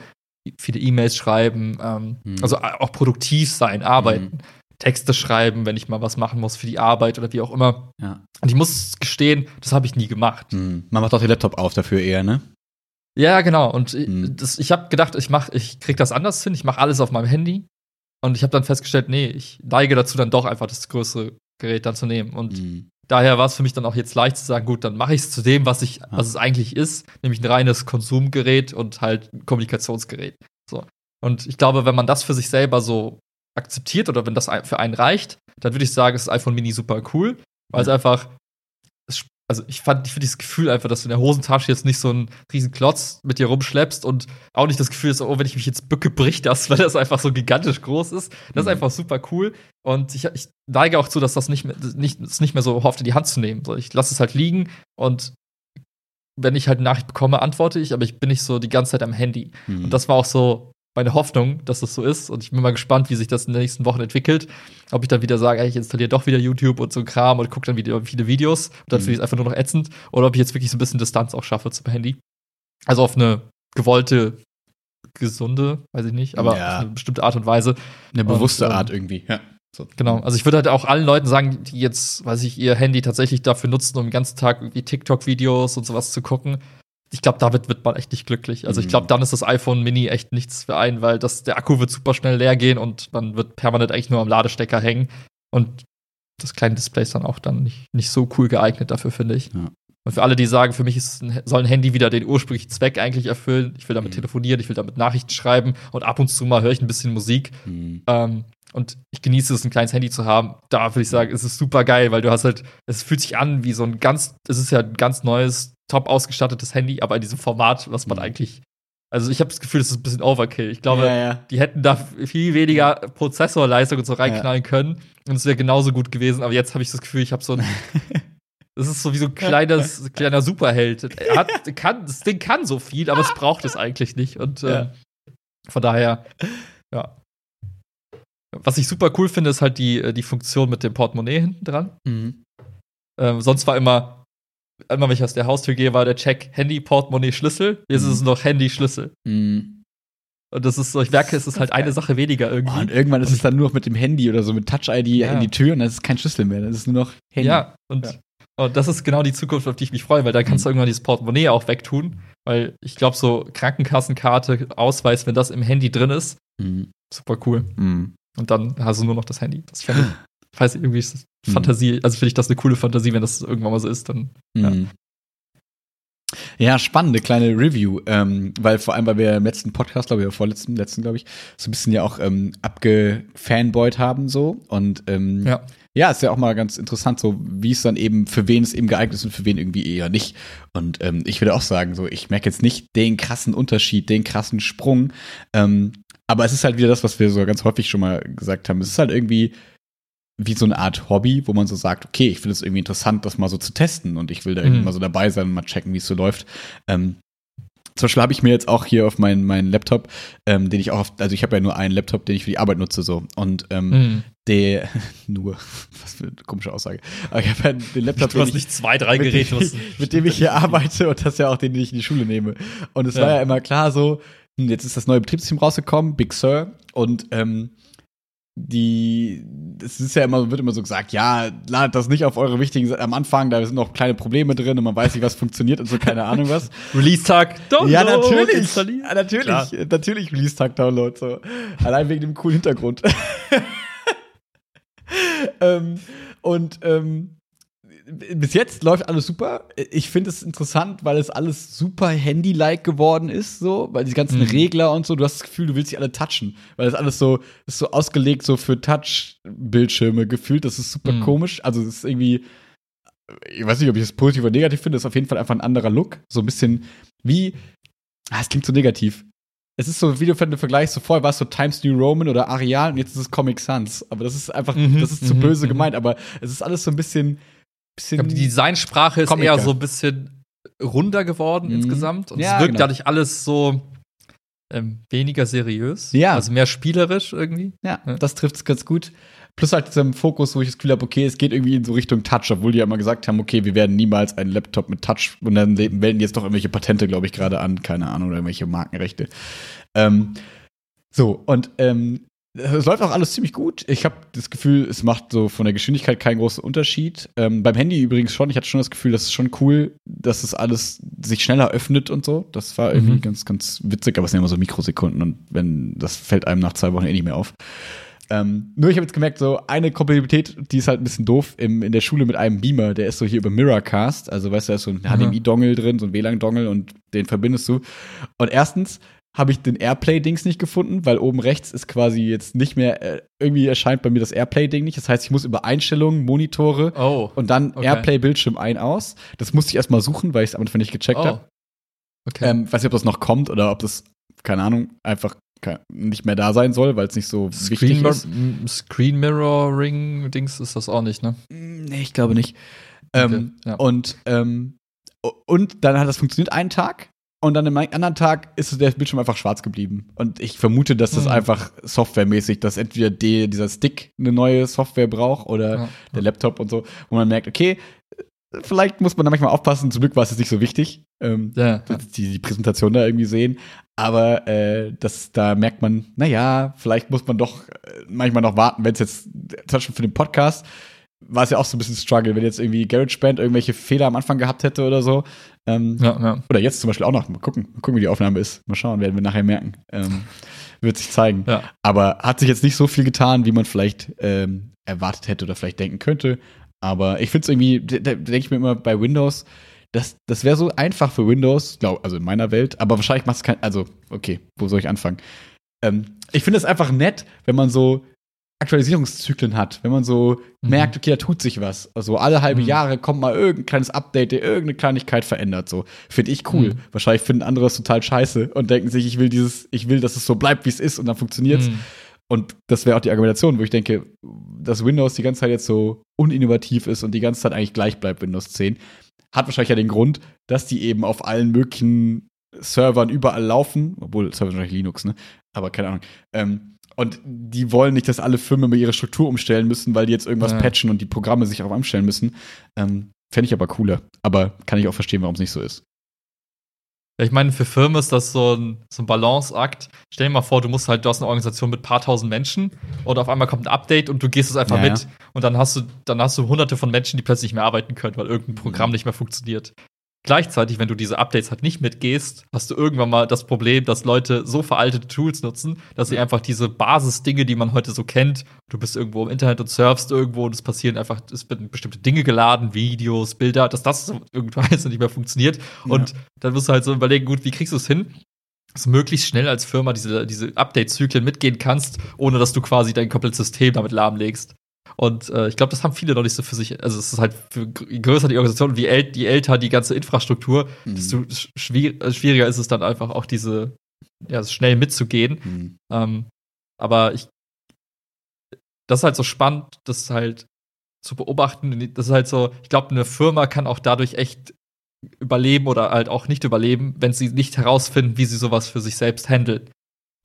Viele E-Mails schreiben, ähm, mhm. also auch produktiv sein, arbeiten. Mhm Texte schreiben, wenn ich mal was machen muss für die Arbeit oder wie auch immer. Ja. Und ich muss gestehen, das habe ich nie gemacht. Mhm. Man macht auch den Laptop auf dafür eher, ne? Ja, genau. Und mhm. das, ich habe gedacht, ich mach, ich krieg das anders hin. Ich mache alles auf meinem Handy. Und ich habe dann festgestellt, nee, ich neige dazu, dann doch einfach das größere Gerät dann zu nehmen. Und mhm. daher war es für mich dann auch jetzt leicht zu sagen, gut, dann mache ich es zu dem, was ich, ja. was es eigentlich ist, nämlich ein reines Konsumgerät und halt ein Kommunikationsgerät. So. Und ich glaube, wenn man das für sich selber so akzeptiert oder wenn das für einen reicht, dann würde ich sagen, ist das iPhone Mini super cool, weil es einfach also ich fand, ich finde dieses Gefühl einfach, dass du in der Hosentasche jetzt nicht so einen riesen Klotz mit dir rumschleppst und auch nicht das Gefühl ist, oh, wenn ich mich jetzt bücke, bricht das, *laughs* weil das einfach so gigantisch groß ist. Das mhm. ist einfach super cool. Und ich, ich neige auch zu, dass das nicht mehr, nicht, das nicht mehr so oft in die Hand zu nehmen. So, ich lasse es halt liegen und wenn ich halt eine Nachricht bekomme, antworte ich, aber ich bin nicht so die ganze Zeit am Handy. Mhm. Und das war auch so meine Hoffnung, dass das so ist. Und ich bin mal gespannt, wie sich das in den nächsten Wochen entwickelt. Ob ich dann wieder sage, ich installiere doch wieder YouTube und so ein Kram und gucke dann wieder viele Videos und dann mhm. finde ich es einfach nur noch ätzend. Oder ob ich jetzt wirklich so ein bisschen Distanz auch schaffe zum Handy. Also auf eine gewollte, gesunde, weiß ich nicht, aber ja. auf eine bestimmte Art und Weise. Eine bewusste und, ähm, Art irgendwie, ja. So. Genau. Also ich würde halt auch allen Leuten sagen, die jetzt, weiß ich, ihr Handy tatsächlich dafür nutzen, um den ganzen Tag irgendwie TikTok-Videos und sowas zu gucken, ich glaube, damit wird man echt nicht glücklich. Also ich glaube, mhm. dann ist das iPhone Mini echt nichts für einen, weil das, der Akku wird super schnell leer gehen und man wird permanent eigentlich nur am Ladestecker hängen. Und das kleine Display ist dann auch dann nicht, nicht so cool geeignet dafür, finde ich. Ja. Und für alle, die sagen, für mich ist soll ein Handy wieder den ursprünglichen Zweck eigentlich erfüllen. Ich will damit mhm. telefonieren, ich will damit Nachrichten schreiben und ab und zu mal höre ich ein bisschen Musik. Mhm. Ähm, und ich genieße es, ein kleines Handy zu haben. Da würde ich sagen, es ist super geil, weil du hast halt, es fühlt sich an wie so ein ganz, es ist ja ein ganz neues top ausgestattetes Handy, aber in diesem Format, was man mhm. eigentlich. Also ich habe das Gefühl, das ist ein bisschen Overkill. Ich glaube, ja, ja. die hätten da viel weniger Prozessorleistung und so reinknallen ja. können und es wäre genauso gut gewesen. Aber jetzt habe ich das Gefühl, ich habe so ein *laughs* Das ist so wie so ein kleines, kleiner Superheld. Er hat, kann, das Ding kann so viel, aber es braucht es eigentlich nicht. Und äh, von daher, ja. Was ich super cool finde, ist halt die, äh, die Funktion mit dem Portemonnaie hinten dran. Mhm. Ähm, sonst war immer, immer wenn ich aus der Haustür gehe, war der Check Handy, Portemonnaie, Schlüssel. Jetzt mhm. ist es noch Handy, Schlüssel. Mhm. Und das ist so, ich merke, es ist halt eine Sache weniger irgendwie. Oh, und irgendwann ist es dann nur noch mit dem Handy oder so, mit Touch-ID ja. in die Tür und dann ist es kein Schlüssel mehr. Das ist nur noch Handy. Ja, und, ja. und das ist genau die Zukunft, auf die ich mich freue, weil da kannst mhm. du irgendwann dieses Portemonnaie auch wegtun. Weil ich glaube, so Krankenkassenkarte, Ausweis, wenn das im Handy drin ist, mhm. super cool. Mhm. Und dann hast du nur noch das Handy. Das fände *laughs* ich, weiß nicht, irgendwie ist das mhm. Fantasie, also finde ich das eine coole Fantasie, wenn das irgendwann mal so ist, dann. Ja. Mhm. Ja, spannende kleine Review, ähm, weil vor allem, weil wir im letzten Podcast, glaube ich, oder vorletzten, letzten, glaube ich, so ein bisschen ja auch ähm, abgefanboyt haben so und ähm, ja. ja, ist ja auch mal ganz interessant, so wie es dann eben für wen es eben geeignet ist und für wen irgendwie eher nicht. Und ähm, ich würde auch sagen, so ich merke jetzt nicht den krassen Unterschied, den krassen Sprung, ähm, aber es ist halt wieder das, was wir so ganz häufig schon mal gesagt haben. Es ist halt irgendwie wie so eine Art Hobby, wo man so sagt, okay, ich finde es irgendwie interessant, das mal so zu testen und ich will da irgendwie mhm. mal so dabei sein und mal checken, wie es so läuft. Ähm, zum Beispiel habe ich mir jetzt auch hier auf meinen meinen Laptop, ähm, den ich auch, auf, also ich habe ja nur einen Laptop, den ich für die Arbeit nutze so und ähm, mhm. der *laughs* nur, was für eine komische Aussage. Aber ich habe ja den Laptop, du hast nicht zwei, drei Geräte, mit, dem, mit dem ich hier arbeite und das ist ja auch den, den ich in die Schule nehme. Und es ja. war ja immer klar so, hm, jetzt ist das neue Betriebssystem rausgekommen, Big Sur und ähm, die, es ist ja immer, wird immer so gesagt, ja, ladet das nicht auf eure wichtigen, am Anfang, da sind noch kleine Probleme drin und man weiß nicht, was funktioniert und so, keine Ahnung was. *laughs* Release-Tag, Download. Ja, natürlich, ja, natürlich, Klar. natürlich Release-Tag, Download, so. Allein wegen dem coolen Hintergrund. *laughs* ähm, und, ähm, bis jetzt läuft alles super. Ich finde es interessant, weil es alles super Handy-like geworden ist, so, weil die ganzen mhm. Regler und so, du hast das Gefühl, du willst sie alle touchen, weil das alles so ist so ausgelegt so für Touch-Bildschirme gefühlt. Das ist super mhm. komisch. Also es ist irgendwie, ich weiß nicht, ob ich es positiv oder negativ finde. Das ist auf jeden Fall einfach ein anderer Look, so ein bisschen wie, ah, es klingt so negativ. Es ist so, wie du vergleichst, so vorher war es so Times New Roman oder Areal und jetzt ist es Comic Sans. Aber das ist einfach, mhm. das ist zu mhm. böse mhm. gemeint, aber es ist alles so ein bisschen bisschen. Ich glaube, die Designsprache ist eher so ein bisschen runder geworden mhm. insgesamt. Und ja, es wirkt genau. dadurch alles so ähm, weniger seriös. Ja. Also mehr spielerisch irgendwie. Ja, ja. das trifft es ganz gut. Plus halt diesem Fokus, wo ich das Gefühl habe, okay, es geht irgendwie in so Richtung Touch, obwohl die ja immer gesagt haben, okay, wir werden niemals einen Laptop mit Touch und dann melden jetzt doch irgendwelche Patente, glaube ich, gerade an, keine Ahnung, oder irgendwelche Markenrechte. Ähm, so, und ähm, es läuft auch alles ziemlich gut. Ich habe das Gefühl, es macht so von der Geschwindigkeit keinen großen Unterschied. Ähm, beim Handy übrigens schon. Ich hatte schon das Gefühl, das ist schon cool, dass es alles sich schneller öffnet und so. Das war irgendwie mhm. ganz, ganz witzig, aber es sind immer so Mikrosekunden und wenn das fällt einem nach zwei Wochen eh nicht mehr auf. Ähm, nur ich habe jetzt gemerkt, so eine Kompatibilität, die ist halt ein bisschen doof im, in der Schule mit einem Beamer, der ist so hier über Mirrorcast, also weißt du, da ist so ein HDMI-Dongle drin, so ein WLAN-Dongle und den verbindest du. Und erstens habe ich den Airplay-Dings nicht gefunden, weil oben rechts ist quasi jetzt nicht mehr, äh, irgendwie erscheint bei mir das Airplay-Ding nicht. Das heißt, ich muss über Einstellungen, Monitore oh, und dann okay. Airplay-Bildschirm ein aus. Das musste ich erstmal suchen, weil ich es am Anfang nicht gecheckt oh. habe. Okay. Ähm, weiß nicht, ob das noch kommt oder ob das, keine Ahnung, einfach nicht mehr da sein soll, weil es nicht so Screen wichtig ist. Screen Mirroring-Dings ist das auch nicht, ne? Nee, ich glaube nicht. Ähm, okay, ja. Und, ähm, und dann hat das funktioniert einen Tag und dann am anderen Tag ist der Bildschirm einfach schwarz geblieben. Und ich vermute, dass das mhm. einfach softwaremäßig, dass entweder die, dieser Stick eine neue Software braucht oder ja. der Laptop und so, wo man merkt, okay, vielleicht muss man da manchmal aufpassen. Zum Glück war es jetzt nicht so wichtig, ähm, ja. Die, die, Präsentation da irgendwie sehen. Aber äh, das, da merkt man, naja, vielleicht muss man doch äh, manchmal noch warten, wenn es jetzt, zum Beispiel für den Podcast, war es ja auch so ein bisschen Struggle, wenn jetzt irgendwie GarageBand irgendwelche Fehler am Anfang gehabt hätte oder so. Ähm, ja, ja. Oder jetzt zum Beispiel auch noch. Mal gucken, mal gucken, wie die Aufnahme ist. Mal schauen, werden wir nachher merken. Ähm, wird sich zeigen. Ja. Aber hat sich jetzt nicht so viel getan, wie man vielleicht ähm, erwartet hätte oder vielleicht denken könnte. Aber ich finde es irgendwie, da, denke ich mir immer bei Windows, das, das wäre so einfach für Windows, glaub, also in meiner Welt, aber wahrscheinlich macht es kein, also, okay, wo soll ich anfangen? Ähm, ich finde es einfach nett, wenn man so Aktualisierungszyklen hat, wenn man so mhm. merkt, okay, da tut sich was. Also alle halbe mhm. Jahre kommt mal irgendein kleines Update, der irgendeine Kleinigkeit verändert. So finde ich cool. Mhm. Wahrscheinlich finden andere es total scheiße und denken sich, ich will dieses, ich will, dass es so bleibt, wie es ist und dann funktioniert's. Mhm. Und das wäre auch die Argumentation, wo ich denke, dass Windows die ganze Zeit jetzt so uninnovativ ist und die ganze Zeit eigentlich gleich bleibt, Windows 10, hat wahrscheinlich ja den Grund, dass die eben auf allen möglichen Servern überall laufen, obwohl Server wahrscheinlich Linux, ne? Aber keine Ahnung. Ähm, und die wollen nicht, dass alle Firmen immer ihre Struktur umstellen müssen, weil die jetzt irgendwas ja. patchen und die Programme sich auch umstellen müssen. Ähm, Fände ich aber cooler. Aber kann ich auch verstehen, warum es nicht so ist. Ich meine, für Firmen ist das so ein, so ein Balanceakt. Stell dir mal vor, du musst halt, du hast eine Organisation mit ein paar tausend Menschen und auf einmal kommt ein Update und du gehst es einfach ja, mit. Ja. Und dann hast du, dann hast du hunderte von Menschen, die plötzlich nicht mehr arbeiten können, weil irgendein Programm nicht mehr funktioniert. Gleichzeitig, wenn du diese Updates halt nicht mitgehst, hast du irgendwann mal das Problem, dass Leute so veraltete Tools nutzen, dass sie einfach diese Basisdinge, die man heute so kennt, du bist irgendwo im Internet und surfst irgendwo und es passieren einfach, es werden bestimmte Dinge geladen, Videos, Bilder, dass das irgendwann *laughs* nicht mehr funktioniert. Ja. Und dann musst du halt so überlegen, gut, wie kriegst du es hin? dass du möglichst schnell als Firma diese, diese Update-Zyklen mitgehen kannst, ohne dass du quasi dein komplettes System damit lahmlegst. Und äh, ich glaube, das haben viele noch nicht so für sich. Also es ist halt für größer die Organisation, wie äl die älter die ganze Infrastruktur, mhm. desto schwier äh, schwieriger ist es dann einfach auch diese, ja, schnell mitzugehen. Mhm. Ähm, aber ich, das ist halt so spannend, das halt zu beobachten. Das ist halt so, ich glaube, eine Firma kann auch dadurch echt überleben oder halt auch nicht überleben, wenn sie nicht herausfinden, wie sie sowas für sich selbst handeln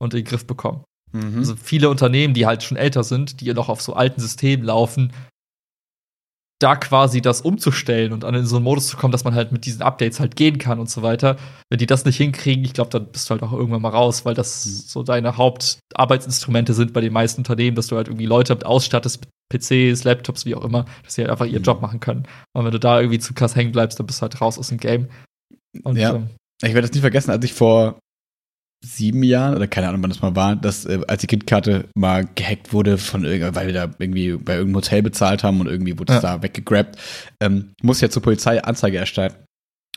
und in den Griff bekommen. Mhm. Also viele Unternehmen, die halt schon älter sind, die noch auf so alten Systemen laufen, da quasi das umzustellen und in so einen Modus zu kommen, dass man halt mit diesen Updates halt gehen kann und so weiter. Wenn die das nicht hinkriegen, ich glaube, dann bist du halt auch irgendwann mal raus, weil das mhm. so deine Hauptarbeitsinstrumente sind bei den meisten Unternehmen, dass du halt irgendwie Leute ausstattest mit PCs, Laptops, wie auch immer, dass sie halt einfach ihren mhm. Job machen können. Und wenn du da irgendwie zu krass hängen bleibst, dann bist du halt raus aus dem Game. Und, ja. Ähm, ich werde das nie vergessen, als ich vor sieben Jahren oder keine Ahnung, wann das mal war, dass äh, als die Kreditkarte mal gehackt wurde von weil wir da irgendwie bei irgendeinem Hotel bezahlt haben und irgendwie wurde es ja. da weggegrabt, ähm, muss ja zur Polizei Anzeige erstellen.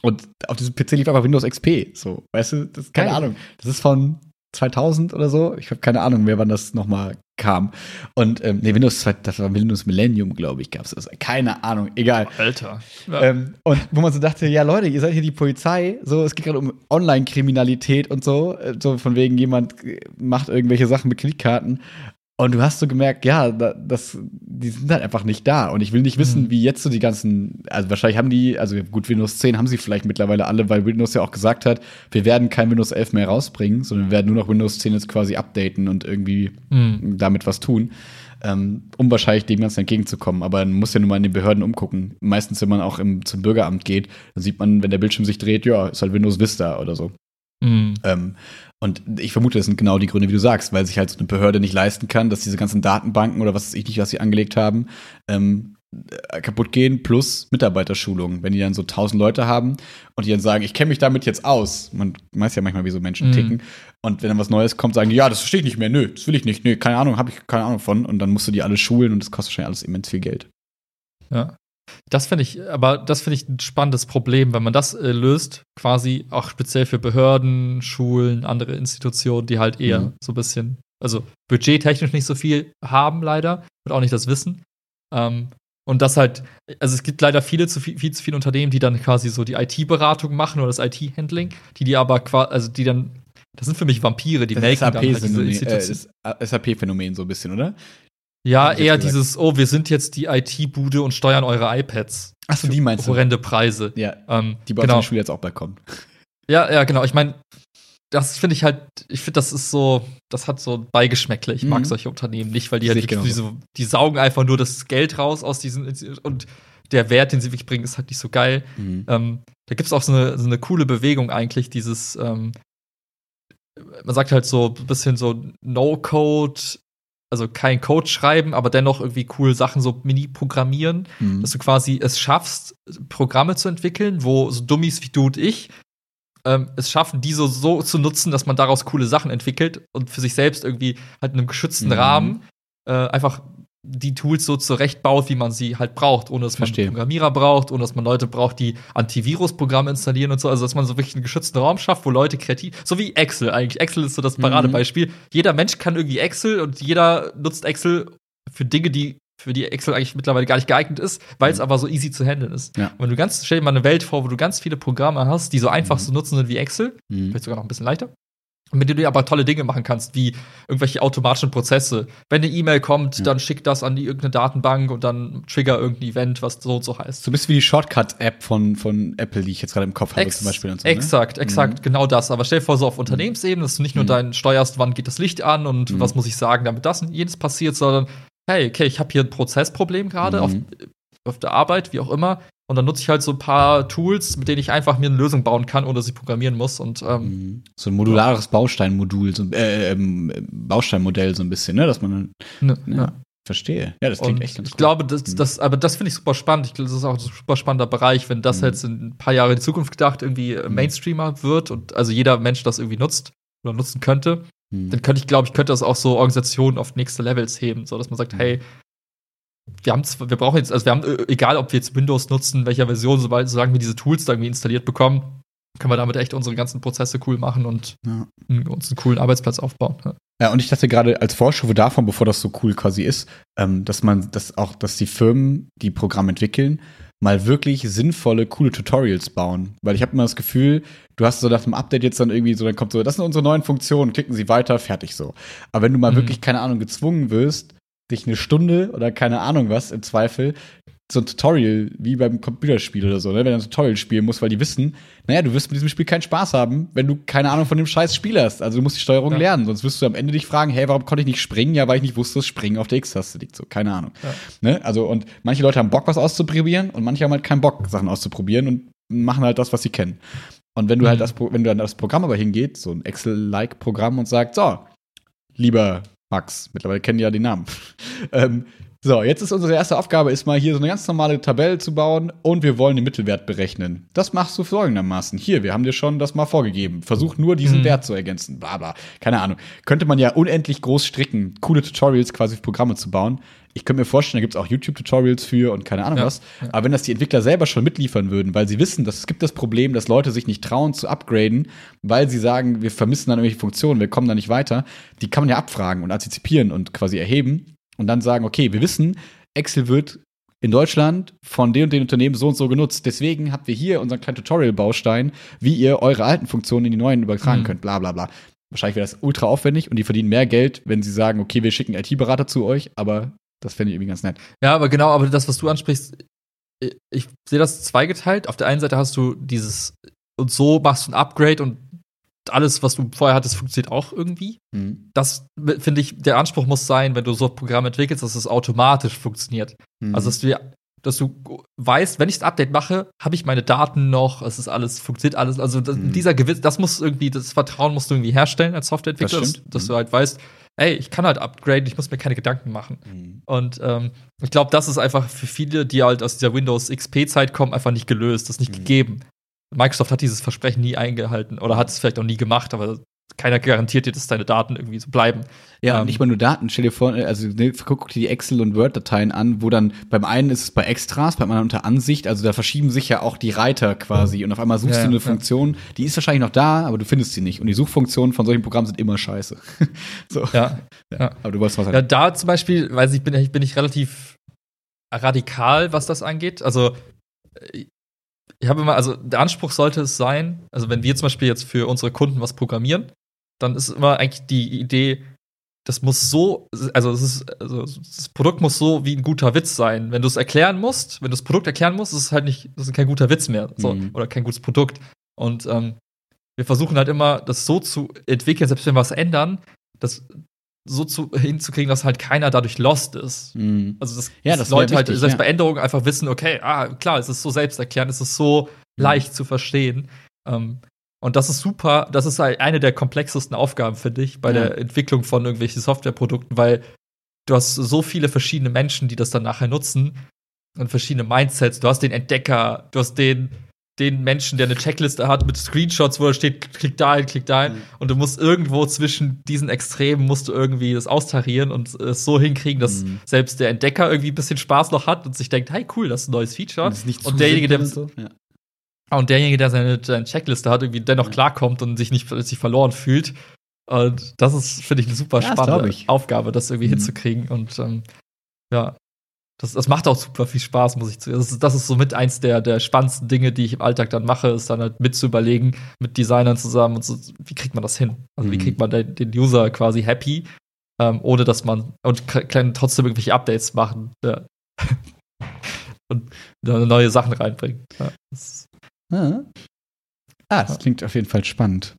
Und auf diesem PC lief einfach Windows XP. So, weißt du, das ist keine Geil. Ahnung. Das ist von 2000 oder so. Ich habe keine Ahnung mehr, wann das nochmal kam. Und ähm, nee, Windows, das war Windows Millennium, glaube ich, gab es das. Keine Ahnung, egal. Alter. Ja. Ähm, und wo man so dachte, ja Leute, ihr seid hier die Polizei, so, es geht gerade um Online-Kriminalität und so, äh, so von wegen jemand macht irgendwelche Sachen mit Kreditkarten und du hast so gemerkt, ja, das, die sind halt einfach nicht da. Und ich will nicht wissen, mhm. wie jetzt so die ganzen, also wahrscheinlich haben die, also gut, Windows 10 haben sie vielleicht mittlerweile alle, weil Windows ja auch gesagt hat, wir werden kein Windows 11 mehr rausbringen, sondern wir werden nur noch Windows 10 jetzt quasi updaten und irgendwie mhm. damit was tun. Ähm, um wahrscheinlich dem Ganzen entgegenzukommen. Aber man muss ja nur mal in den Behörden umgucken. Meistens, wenn man auch im, zum Bürgeramt geht, dann sieht man, wenn der Bildschirm sich dreht, ja, ist halt Windows Vista oder so. Mhm. Ähm, und ich vermute, das sind genau die Gründe, wie du sagst, weil sich halt so eine Behörde nicht leisten kann, dass diese ganzen Datenbanken oder was weiß ich nicht, was sie angelegt haben, ähm, äh, kaputt gehen, plus Mitarbeiterschulung. Wenn die dann so tausend Leute haben und die dann sagen, ich kenne mich damit jetzt aus. Man weiß ja manchmal, wie so Menschen mhm. ticken. Und wenn dann was Neues kommt, sagen die, ja, das verstehe ich nicht mehr. Nö, das will ich nicht. Nö, keine Ahnung, habe ich keine Ahnung von. Und dann musst du die alle schulen und das kostet wahrscheinlich alles immens viel Geld. Ja. Das finde ich, aber das finde ich ein spannendes Problem, wenn man das äh, löst, quasi auch speziell für Behörden, Schulen, andere Institutionen, die halt eher mhm. so ein bisschen, also budgettechnisch nicht so viel haben, leider, und auch nicht das Wissen. Ähm, und das halt, also es gibt leider viele zu viel, viel zu viele Unternehmen, die dann quasi so die IT-Beratung machen oder das IT-Handling, die die aber quasi, also die dann, das sind für mich Vampire, die melken dann halt diese Institution. Äh, SAP-Phänomen so ein bisschen, oder? Ja, eher dieses, oh, wir sind jetzt die IT-Bude und steuern eure iPads. Achso, die meinst du? Horrende Preise. Ja. Ähm, die bei genau. uns Schule jetzt auch bald kommen. Ja, ja, genau. Ich meine, das finde ich halt, ich finde, das ist so, das hat so Beigeschmäckle. Ich mhm. mag solche Unternehmen nicht, weil die halt genau diese, die saugen einfach nur das Geld raus aus diesen und der Wert, den sie wirklich bringen, ist halt nicht so geil. Mhm. Ähm, da gibt es auch so eine, so eine coole Bewegung eigentlich, dieses, ähm, man sagt halt so ein bisschen so No-Code also kein Code schreiben, aber dennoch irgendwie cool Sachen so mini programmieren, mhm. dass du quasi es schaffst, Programme zu entwickeln, wo so Dummies wie du und ich ähm, es schaffen, die so, so zu nutzen, dass man daraus coole Sachen entwickelt und für sich selbst irgendwie halt in einem geschützten mhm. Rahmen äh, einfach die Tools so zurechtbaut, wie man sie halt braucht, ohne dass Verstehe. man Programmierer braucht, ohne dass man Leute braucht, die Antivirus-Programme installieren und so. Also, dass man so wirklich einen geschützten Raum schafft, wo Leute kreativ, so wie Excel eigentlich. Excel ist so das Paradebeispiel. Mhm. Jeder Mensch kann irgendwie Excel und jeder nutzt Excel für Dinge, die für die Excel eigentlich mittlerweile gar nicht geeignet ist, weil es mhm. aber so easy zu handeln ist. Ja. Und wenn du ganz, stell dir mal eine Welt vor, wo du ganz viele Programme hast, die so einfach mhm. zu nutzen sind wie Excel, mhm. vielleicht sogar noch ein bisschen leichter, mit denen du aber tolle Dinge machen kannst, wie irgendwelche automatischen Prozesse. Wenn eine E-Mail kommt, ja. dann schick das an die irgendeine Datenbank und dann trigger irgendein Event, was so und so heißt. So ein bisschen wie die Shortcut-App von, von Apple, die ich jetzt gerade im Kopf habe, Ex zum Beispiel. Und so, ne? Exakt, exakt, mhm. genau das. Aber stell dir vor, so auf Unternehmensebene, dass du nicht nur mhm. dein steuerst, wann geht das Licht an und mhm. was muss ich sagen, damit das und jenes passiert, sondern hey, okay, ich habe hier ein Prozessproblem gerade auf, mhm. auf der Arbeit, wie auch immer. Und dann nutze ich halt so ein paar Tools, mit denen ich einfach mir eine Lösung bauen kann, ohne dass ich programmieren muss. Und ähm, mhm. so ein modulares Bausteinmodul, so, äh, ähm, Bausteinmodell so ein bisschen, ne, dass man ne, ja, ja. verstehe. Ja, das klingt und echt ganz Ich cool. glaube, das, mhm. das, aber das finde ich super spannend. Ich glaube, das ist auch ein super spannender Bereich, wenn das mhm. jetzt in ein paar Jahre in die Zukunft gedacht irgendwie äh, mhm. Mainstreamer wird und also jeder Mensch das irgendwie nutzt oder nutzen könnte. Mhm. Dann könnte ich, glaube ich, könnte das auch so Organisationen auf nächste Levels heben, so dass man sagt, hey, wir haben wir brauchen jetzt, also wir haben, äh, egal ob wir jetzt Windows nutzen, welcher Version, sobald solange wir diese Tools da irgendwie installiert bekommen, können wir damit echt unsere ganzen Prozesse cool machen und ja. uns einen coolen Arbeitsplatz aufbauen. Ja. ja und ich dachte gerade als Vorstufe davon, bevor das so cool quasi ist, ähm, dass man, dass auch, dass die Firmen, die Programme entwickeln, mal wirklich sinnvolle, coole Tutorials bauen. Weil ich habe immer das Gefühl, du hast so nach dem Update jetzt dann irgendwie so, dann kommt so, das sind unsere neuen Funktionen, klicken Sie weiter, fertig so. Aber wenn du mal mhm. wirklich, keine Ahnung, gezwungen wirst, dich eine Stunde oder keine Ahnung was im Zweifel so ein Tutorial wie beim Computerspiel oder so, ne? wenn du ein Tutorial spielen musst, weil die wissen, naja, du wirst mit diesem Spiel keinen Spaß haben, wenn du keine Ahnung von dem scheiß Spiel hast. Also du musst die Steuerung ja. lernen, sonst wirst du am Ende dich fragen, hey, warum konnte ich nicht springen? Ja, weil ich nicht wusste, dass Springen auf der X-Taste liegt. So, keine Ahnung. Ja. Ne? Also, und manche Leute haben Bock, was auszuprobieren und manche haben halt keinen Bock, Sachen auszuprobieren und machen halt das, was sie kennen. Und wenn du halt mhm. halt das, wenn du dann das Programm aber hingeht, so ein Excel-like-Programm und sagt, so, lieber Max, mittlerweile kennen die ja den Namen, *laughs* ähm, so, jetzt ist unsere erste Aufgabe, ist mal hier so eine ganz normale Tabelle zu bauen und wir wollen den Mittelwert berechnen. Das machst du folgendermaßen. Hier, wir haben dir schon das mal vorgegeben. Versuch nur diesen mhm. Wert zu ergänzen. Bla, bla. Keine Ahnung. Könnte man ja unendlich groß stricken, coole Tutorials quasi für Programme zu bauen. Ich könnte mir vorstellen, da gibt es auch YouTube-Tutorials für und keine Ahnung ja, was. Ja. Aber wenn das die Entwickler selber schon mitliefern würden, weil sie wissen, dass es gibt das Problem, dass Leute sich nicht trauen zu upgraden, weil sie sagen, wir vermissen dann irgendwelche Funktionen, wir kommen da nicht weiter, die kann man ja abfragen und antizipieren und quasi erheben und dann sagen, okay, wir wissen, Excel wird in Deutschland von den und den Unternehmen so und so genutzt. Deswegen habt ihr hier unseren kleinen Tutorial-Baustein, wie ihr eure alten Funktionen in die neuen übertragen mhm. könnt, bla bla bla. Wahrscheinlich wäre das ultra aufwendig und die verdienen mehr Geld, wenn sie sagen, okay, wir schicken IT-Berater zu euch, aber das fände ich irgendwie ganz nett. Ja, aber genau, aber das, was du ansprichst, ich, ich sehe das zweigeteilt. Auf der einen Seite hast du dieses, und so machst du ein Upgrade und alles, was du vorher hattest, funktioniert auch irgendwie. Mhm. Das finde ich, der Anspruch muss sein, wenn du so ein Programm entwickelst, dass es automatisch funktioniert. Mhm. Also, dass du, dass du weißt, wenn ich das Update mache, habe ich meine Daten noch, es ist alles, funktioniert alles. Also, das, mhm. dieser Gewiss, das muss irgendwie, das Vertrauen musst du irgendwie herstellen als Softwareentwickler, das dass, dass du mhm. halt weißt, ey, ich kann halt upgraden, ich muss mir keine Gedanken machen. Mhm. Und ähm, ich glaube, das ist einfach für viele, die halt aus dieser Windows XP-Zeit kommen, einfach nicht gelöst, das ist nicht mhm. gegeben. Microsoft hat dieses Versprechen nie eingehalten oder hat es vielleicht auch nie gemacht, aber keiner garantiert dir, dass deine Daten irgendwie so bleiben. Ja, ähm, nicht mal nur Daten. Stell dir vor, also ne, guck dir die Excel- und Word-Dateien an, wo dann beim einen ist es bei Extras, beim anderen unter Ansicht, also da verschieben sich ja auch die Reiter quasi und auf einmal suchst ja, du eine ja. Funktion, die ist wahrscheinlich noch da, aber du findest sie nicht. Und die Suchfunktionen von solchen Programmen sind immer scheiße. *laughs* so. Ja, ja. Aber du wolltest was sagen. Ja, da zum Beispiel, weiß ich, bin ich, bin ich relativ radikal, was das angeht. Also ich habe immer, also der Anspruch sollte es sein, also wenn wir zum Beispiel jetzt für unsere Kunden was programmieren, dann ist immer eigentlich die Idee, das muss so, also, das, ist, also das Produkt muss so wie ein guter Witz sein. Wenn du es erklären musst, wenn du das Produkt erklären musst, ist es halt nicht, das ist kein guter Witz mehr, so, mhm. oder kein gutes Produkt. Und ähm, wir versuchen halt immer, das so zu entwickeln, selbst wenn wir was ändern, dass so zu, hinzukriegen, dass halt keiner dadurch lost ist. Mhm. Also dass, ja, das Leute halt wichtig, halt selbst ja. bei Änderungen einfach wissen, okay, ah, klar, es ist so selbsterklärend, es ist so mhm. leicht zu verstehen. Ähm, und das ist super, das ist eine der komplexesten Aufgaben, finde ich, bei ja. der Entwicklung von irgendwelchen Softwareprodukten, weil du hast so viele verschiedene Menschen, die das dann nachher nutzen und verschiedene Mindsets. Du hast den Entdecker, du hast den den Menschen, der eine Checkliste hat mit Screenshots, wo da steht, klick da hin, klick da hin. Mhm. Und du musst irgendwo zwischen diesen Extremen musst du irgendwie das austarieren und es so hinkriegen, dass mhm. selbst der Entdecker irgendwie ein bisschen Spaß noch hat und sich denkt, hey, cool, das ist ein neues Feature. Und, und derjenige, der so. ja. Und derjenige, der seine, seine, Checkliste hat, irgendwie dennoch klarkommt und sich nicht sich verloren fühlt. Und das ist, finde ich, eine super ja, spannende Aufgabe, das irgendwie mhm. hinzukriegen. Und ähm, ja, das, das macht auch super viel Spaß, muss ich zu. Das ist, das ist somit eins der, der spannendsten Dinge, die ich im Alltag dann mache, ist dann halt mitzuüberlegen mit Designern zusammen und so, wie kriegt man das hin? Also, mhm. wie kriegt man den, den User quasi happy, ähm, ohne dass man und kann trotzdem irgendwelche Updates machen ja. *laughs* und neue Sachen reinbringen. Ja, das, ah, das ja. klingt auf jeden Fall spannend.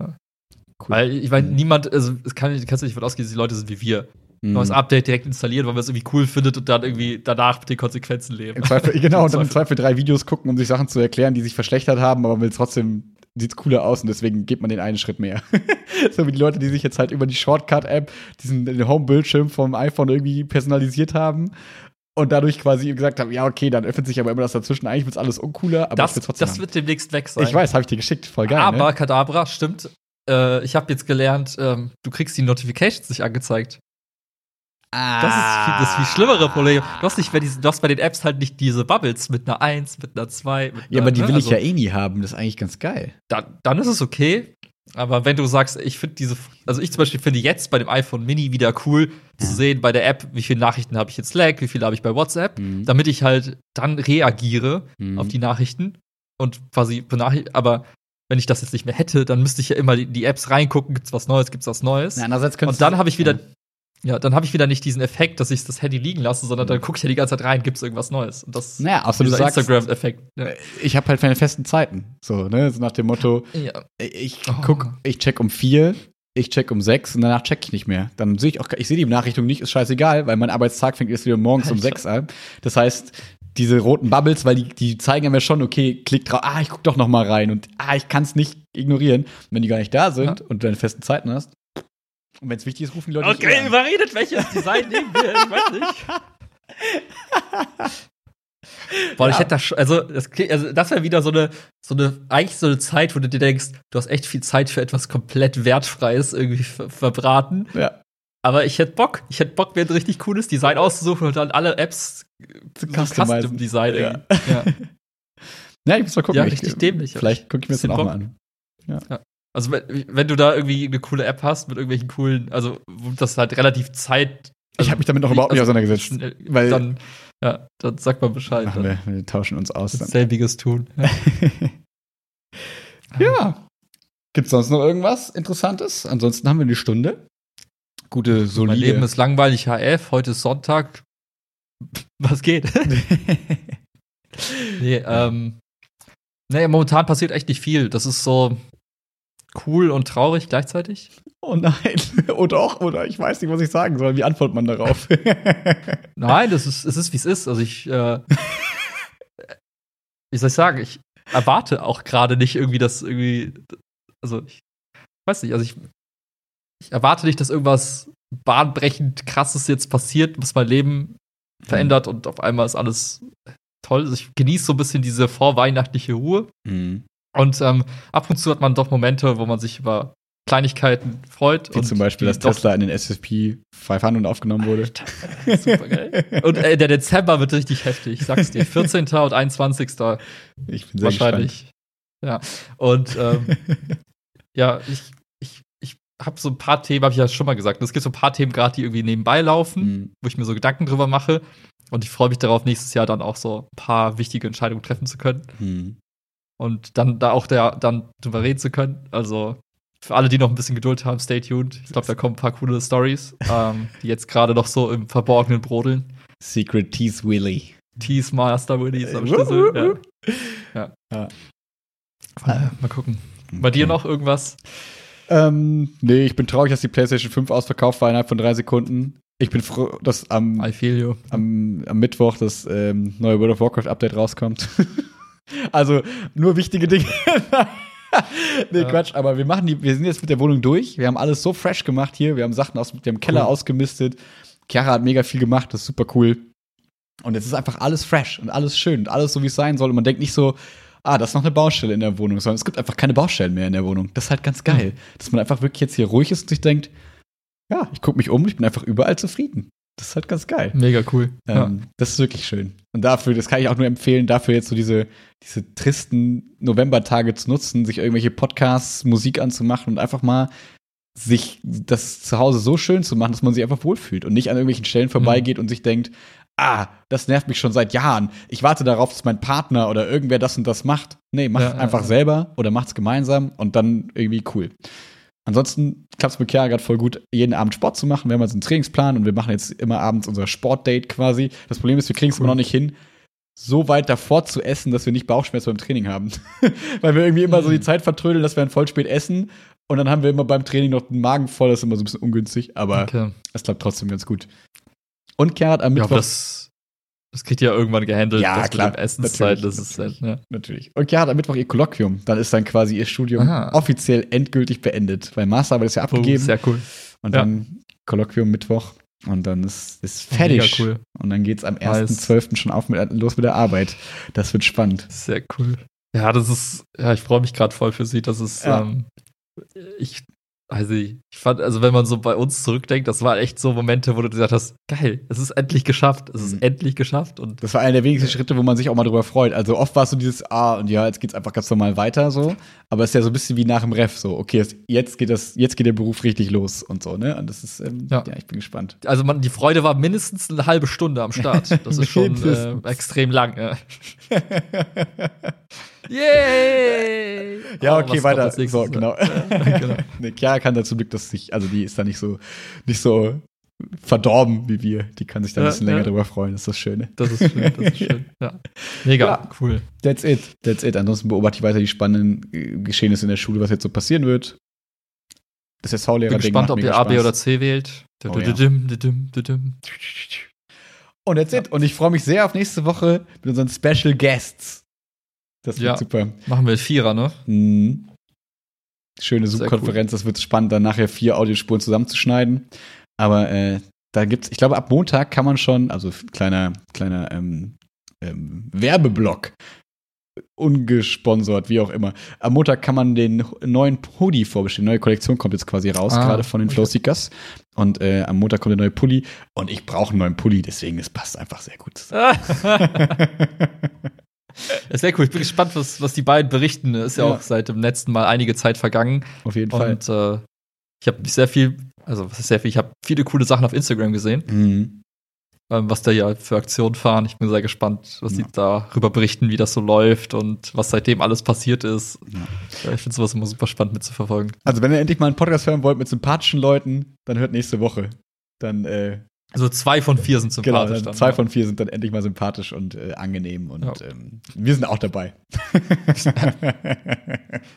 Cool. Weil ich meine, mhm. niemand, also es kann, kannst du nicht von ausgehen, dass die Leute sind wie wir neues mhm. Update direkt installieren, weil man es irgendwie cool findet und dann irgendwie danach mit den Konsequenzen leben. Zweifel, *laughs* genau, und dann im Zweifel drei Videos gucken, um sich Sachen zu erklären, die sich verschlechtert haben, aber man will trotzdem sieht cooler aus und deswegen geht man den einen Schritt mehr. *laughs* so wie die Leute, die sich jetzt halt über die Shortcut-App diesen Home-Bildschirm vom iPhone irgendwie personalisiert haben und dadurch quasi gesagt haben, ja, okay, dann öffnet sich aber immer das dazwischen. Eigentlich wird alles uncooler, aber das, trotzdem das wird demnächst weg sein. Ich weiß, habe ich dir geschickt, voll geil. Aber ne? Kadabra, stimmt. Äh, ich habe jetzt gelernt, ähm, du kriegst die Notifications nicht angezeigt. Ah. Das ist das viel schlimmere Problem. Du hast, nicht du hast bei den Apps halt nicht diese Bubbles mit einer 1, mit einer 2. Mit ja, aber die ne? will also, ich ja eh nie haben. Das ist eigentlich ganz geil. Dann, dann ist es okay. Aber wenn du sagst, ich finde diese, also ich zum Beispiel finde jetzt bei dem iPhone Mini wieder cool zu sehen bei der App, wie viele Nachrichten habe ich jetzt Slack, wie viele habe ich bei WhatsApp, mhm. damit ich halt dann reagiere mhm. auf die Nachrichten und quasi benachrichtige. Aber wenn ich das jetzt nicht mehr hätte, dann müsste ich ja immer die, die Apps reingucken, gibt's was Neues, gibt's was Neues. Ja, und dann habe ich wieder Ja, dann habe ich wieder nicht diesen Effekt, dass ich das Handy liegen lasse, sondern dann gucke ich ja die ganze Zeit rein, gibt es irgendwas Neues. Und das naja, außer dieser Instagram-Effekt. Ja. Ich habe halt meine festen Zeiten. So, ne? So nach dem Motto, ja. ich guck, oh. ich check um vier, ich check um sechs und danach check ich nicht mehr. Dann sehe ich auch, ich sehe die Benachrichtigung nicht, ist scheißegal, weil mein Arbeitstag fängt erst wieder morgens Alter. um sechs an. Das heißt, diese roten Bubbles, weil die, die zeigen mir schon, okay, klick drauf, ah, ich guck doch noch mal rein und ah, ich kann es nicht ignorieren. Und wenn die gar nicht da sind ja. und du deine festen Zeiten hast, und wenn es wichtig ist, rufen die Leute Okay, überredet, welches Design nehmen wir? Ich weiß nicht. *laughs* Boah, ja. ich hätte das schon, also das, also das wäre wieder so eine, so eine, eigentlich so eine Zeit, wo du dir denkst, du hast echt viel Zeit für etwas komplett Wertfreies irgendwie ver verbraten. Ja. Aber ich hätte Bock, ich hätte Bock, mir ein richtig cooles Design auszusuchen und dann alle Apps zu Custom Design. Ja. ja. *laughs* ja. ich muss mal gucken. Ja, richtig ich, dämlich. Vielleicht gucke ich mir das dann auch mal an. Ja. ja. Also, wenn du da irgendwie eine coole App hast mit irgendwelchen coolen, also das halt relativ Zeit. Also, ich habe mich damit noch überhaupt nicht also, auseinandergesetzt. Schnell, weil dann, ja, dann sagt man Bescheid. Ach, wir, wir, tauschen uns aus. Selbiges tun. Ja. *laughs* ja. Gibt's sonst noch irgendwas Interessantes? Ansonsten haben wir eine Stunde. Gute, solide. Mein Leben ist langweilig, HF. Heute ist Sonntag. *laughs* Was geht? *laughs* nee, ähm. Naja, momentan passiert echt nicht viel. Das ist so, cool und traurig gleichzeitig? Oh nein, *laughs* oder auch, oder ich weiß nicht, was ich sagen soll. Wie antwortet man darauf? *laughs* nein, das ist, es ist, wie es ist. Also ich, äh, *laughs* wie soll ich sagen, ich erwarte auch gerade nicht irgendwie, dass irgendwie, also ich weiß nicht, also ich, ich erwarte nicht, dass irgendwas bahnbrechend krasses jetzt passiert, was mein Leben verändert und auf einmal ist alles toll. Also ich genieße so ein bisschen diese vorweihnachtliche Ruhe. Mhm. Und ähm, ab und zu hat man doch Momente, wo man sich über Kleinigkeiten freut. Wie und zum Beispiel, dass Tesla in den SSP 500 aufgenommen wurde. Super geil. *laughs* und äh, der Dezember wird richtig heftig, ich sag's dir. 14. und 21. Ich bin sehr wahrscheinlich. Gespannt. Ja. Und ähm, *laughs* ja, ich, ich, ich habe so ein paar Themen, habe ich ja schon mal gesagt. Es gibt so ein paar Themen gerade, die irgendwie nebenbei laufen, mhm. wo ich mir so Gedanken drüber mache. Und ich freue mich darauf, nächstes Jahr dann auch so ein paar wichtige Entscheidungen treffen zu können. Mhm und dann da auch der, dann drüber reden zu können. Also für alle, die noch ein bisschen Geduld haben, stay tuned. Ich glaube, da kommen ein paar coole Stories, *laughs* ähm, die jetzt gerade noch so im Verborgenen brodeln. Secret Tease Willy. Tease Master Willy ist am Schlüssel. ja. ja. ja. mal gucken. Bei dir noch irgendwas? Ähm, nee, ich bin traurig, dass die PlayStation 5 ausverkauft war innerhalb von drei Sekunden. Ich bin froh, dass am, am, am Mittwoch das ähm, neue World of Warcraft Update rauskommt. *laughs* Also nur wichtige Dinge. *laughs* nee, ja. Quatsch, aber wir machen die, wir sind jetzt mit der Wohnung durch. Wir haben alles so fresh gemacht hier. Wir haben Sachen aus dem Keller cool. ausgemistet. Chiara hat mega viel gemacht, das ist super cool. Und es ist einfach alles fresh und alles schön und alles so, wie es sein soll. Und man denkt nicht so, ah, das ist noch eine Baustelle in der Wohnung, sondern es gibt einfach keine Baustellen mehr in der Wohnung. Das ist halt ganz geil, mhm. dass man einfach wirklich jetzt hier ruhig ist und sich denkt, ja, ich gucke mich um, ich bin einfach überall zufrieden. Das ist halt ganz geil. Mega cool. Ähm, ja. Das ist wirklich schön. Und dafür, das kann ich auch nur empfehlen, dafür jetzt so diese, diese tristen Novembertage zu nutzen, sich irgendwelche Podcasts, Musik anzumachen und einfach mal sich das zu Hause so schön zu machen, dass man sich einfach wohlfühlt und nicht an irgendwelchen Stellen vorbeigeht mhm. und sich denkt, ah, das nervt mich schon seit Jahren. Ich warte darauf, dass mein Partner oder irgendwer das und das macht. Nee, mach ja, einfach ja, selber oder macht's gemeinsam und dann irgendwie cool. Ansonsten klappt es mit Chiara gerade voll gut, jeden Abend Sport zu machen. Wir haben jetzt einen Trainingsplan und wir machen jetzt immer abends unser Sportdate quasi. Das Problem ist, wir kriegen es cool. immer noch nicht hin, so weit davor zu essen, dass wir nicht Bauchschmerzen beim Training haben. *laughs* Weil wir irgendwie immer so die mhm. Zeit vertrödeln, dass wir dann voll spät essen und dann haben wir immer beim Training noch den Magen voll. Das ist immer so ein bisschen ungünstig, aber okay. es klappt trotzdem ganz gut. Und Chiara hat am Mittwoch. Ja, das kriegt ihr ja irgendwann gehandelt. Ja, das klar. Essenszeit, das ist halt, ja. Natürlich. Und ja, am Mittwoch ihr Kolloquium. Dann ist dann quasi ihr Studium Aha. offiziell endgültig beendet. Weil Masterarbeit ist ja abgegeben. Oh, sehr cool. Und dann Kolloquium Mittwoch. Und dann ist, ist fertig. Cool. Und dann geht's am 1.12. schon auf mit, los mit der Arbeit. Das wird spannend. Sehr cool. Ja, das ist, ja, ich freue mich gerade voll für sie. Das ist, ja. ähm, ich also ich fand, also wenn man so bei uns zurückdenkt, das waren echt so Momente, wo du gesagt hast, geil, es ist endlich geschafft, es ist mhm. endlich geschafft. Und das war einer der wenigsten Schritte, wo man sich auch mal drüber freut. Also oft war es so dieses, ah, und ja, jetzt geht's einfach ganz normal weiter so. Aber es ist ja so ein bisschen wie nach dem Ref, so, okay, jetzt geht das, jetzt geht der Beruf richtig los und so, ne? Und das ist, ähm, ja. ja. ich bin gespannt. Also man, die Freude war mindestens eine halbe Stunde am Start. *laughs* Das ist schon äh, extrem lang, ja. *laughs* Yay! Ja, okay, weiter. So, genau. Ja, *laughs* genau. nee, Chiara kann da zum Glück das sich, also die ist da nicht so, nicht so verdorben wie wir. Die kann sich da ein bisschen ja, länger drüber freuen. Das ist das Schöne. Das ist schön, das ist *laughs* schön. Ja. Mega, ja, cool. That's it. That's it. Ansonsten beobachte ich weiter die spannenden äh, Geschehnisse in der Schule, was jetzt so passieren wird. Das SV-Lehrer Bin gespannt, ob ihr A, B oder C wählt. Oh, Und that's it. Und ich freue mich sehr auf nächste Woche mit unseren Special Guests. Das wird super. Machen wir Vierer, ne? Mhm. Schöne Zoom-Konferenz. Cool. Das wird spannend, dann nachher vier Audiospuren zusammenzuschneiden. Aber äh, da gibt's, ich glaube, ab Montag kann man schon, also kleiner, kleiner ähm, ähm, Werbeblock, ungesponsert, wie auch immer. Am Montag kann man den neuen Hoodie vorbestellen. Neue Kollektion kommt jetzt quasi raus, ah, gerade von den okay. Flowseekers. Und äh, am Montag kommt der neue Pulli. Und ich brauche einen neuen Pulli, deswegen es passt einfach sehr gut zusammen. *laughs* *laughs* sehr cool. Ich bin gespannt, was, was die beiden berichten. Ist ja, ja, auch seit dem letzten Mal einige Zeit vergangen. Auf jeden Fall. Und äh, ich habe sehr viel, also was ist sehr viel, ich habe viele coole Sachen auf Instagram gesehen. Mhm. Ähm, was da ja für Aktionen fahren. Ich bin sehr gespannt, was ja. die darüber berichten, wie das so läuft und was seitdem alles passiert ist. Ja. Ich finde sowas immer super spannend mitzuverfolgen. Also, wenn ihr endlich mal einen Podcast hören wollt mit sympathischen Leuten, dann hört nächste Woche. Dann äh, also zwei von vier sind sympathisch. Genau, dann, zwei ja. von vier sind dann endlich mal sympathisch und äh, angenehm und ja. ähm, wir sind auch dabei. *laughs*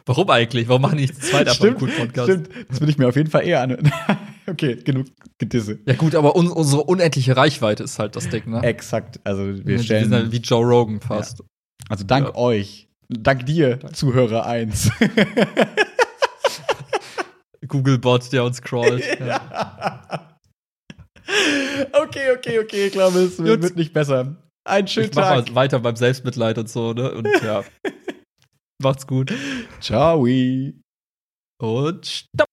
Warum eigentlich? Warum machen die nicht zwei davon stimmt, Podcast? Stimmt, das würde ich mir auf jeden Fall eher an. *laughs* okay, genug Gedisse. Ja gut, aber un unsere unendliche Reichweite ist halt das Ding, ne? Exakt, also wir stellen. Wir sind halt wie Joe Rogan fast. Ja. Also dank euch, dank dir, dank. Zuhörer 1. *laughs* Google-Bot, der uns crawlt. ja. Okay, okay, okay, ich glaube, es wird, wird nicht besser. Ein schönen ich Tag. Mach mal weiter beim Selbstmitleid und so, ne? Und ja. *laughs* Macht's gut. Ciao. Und stopp.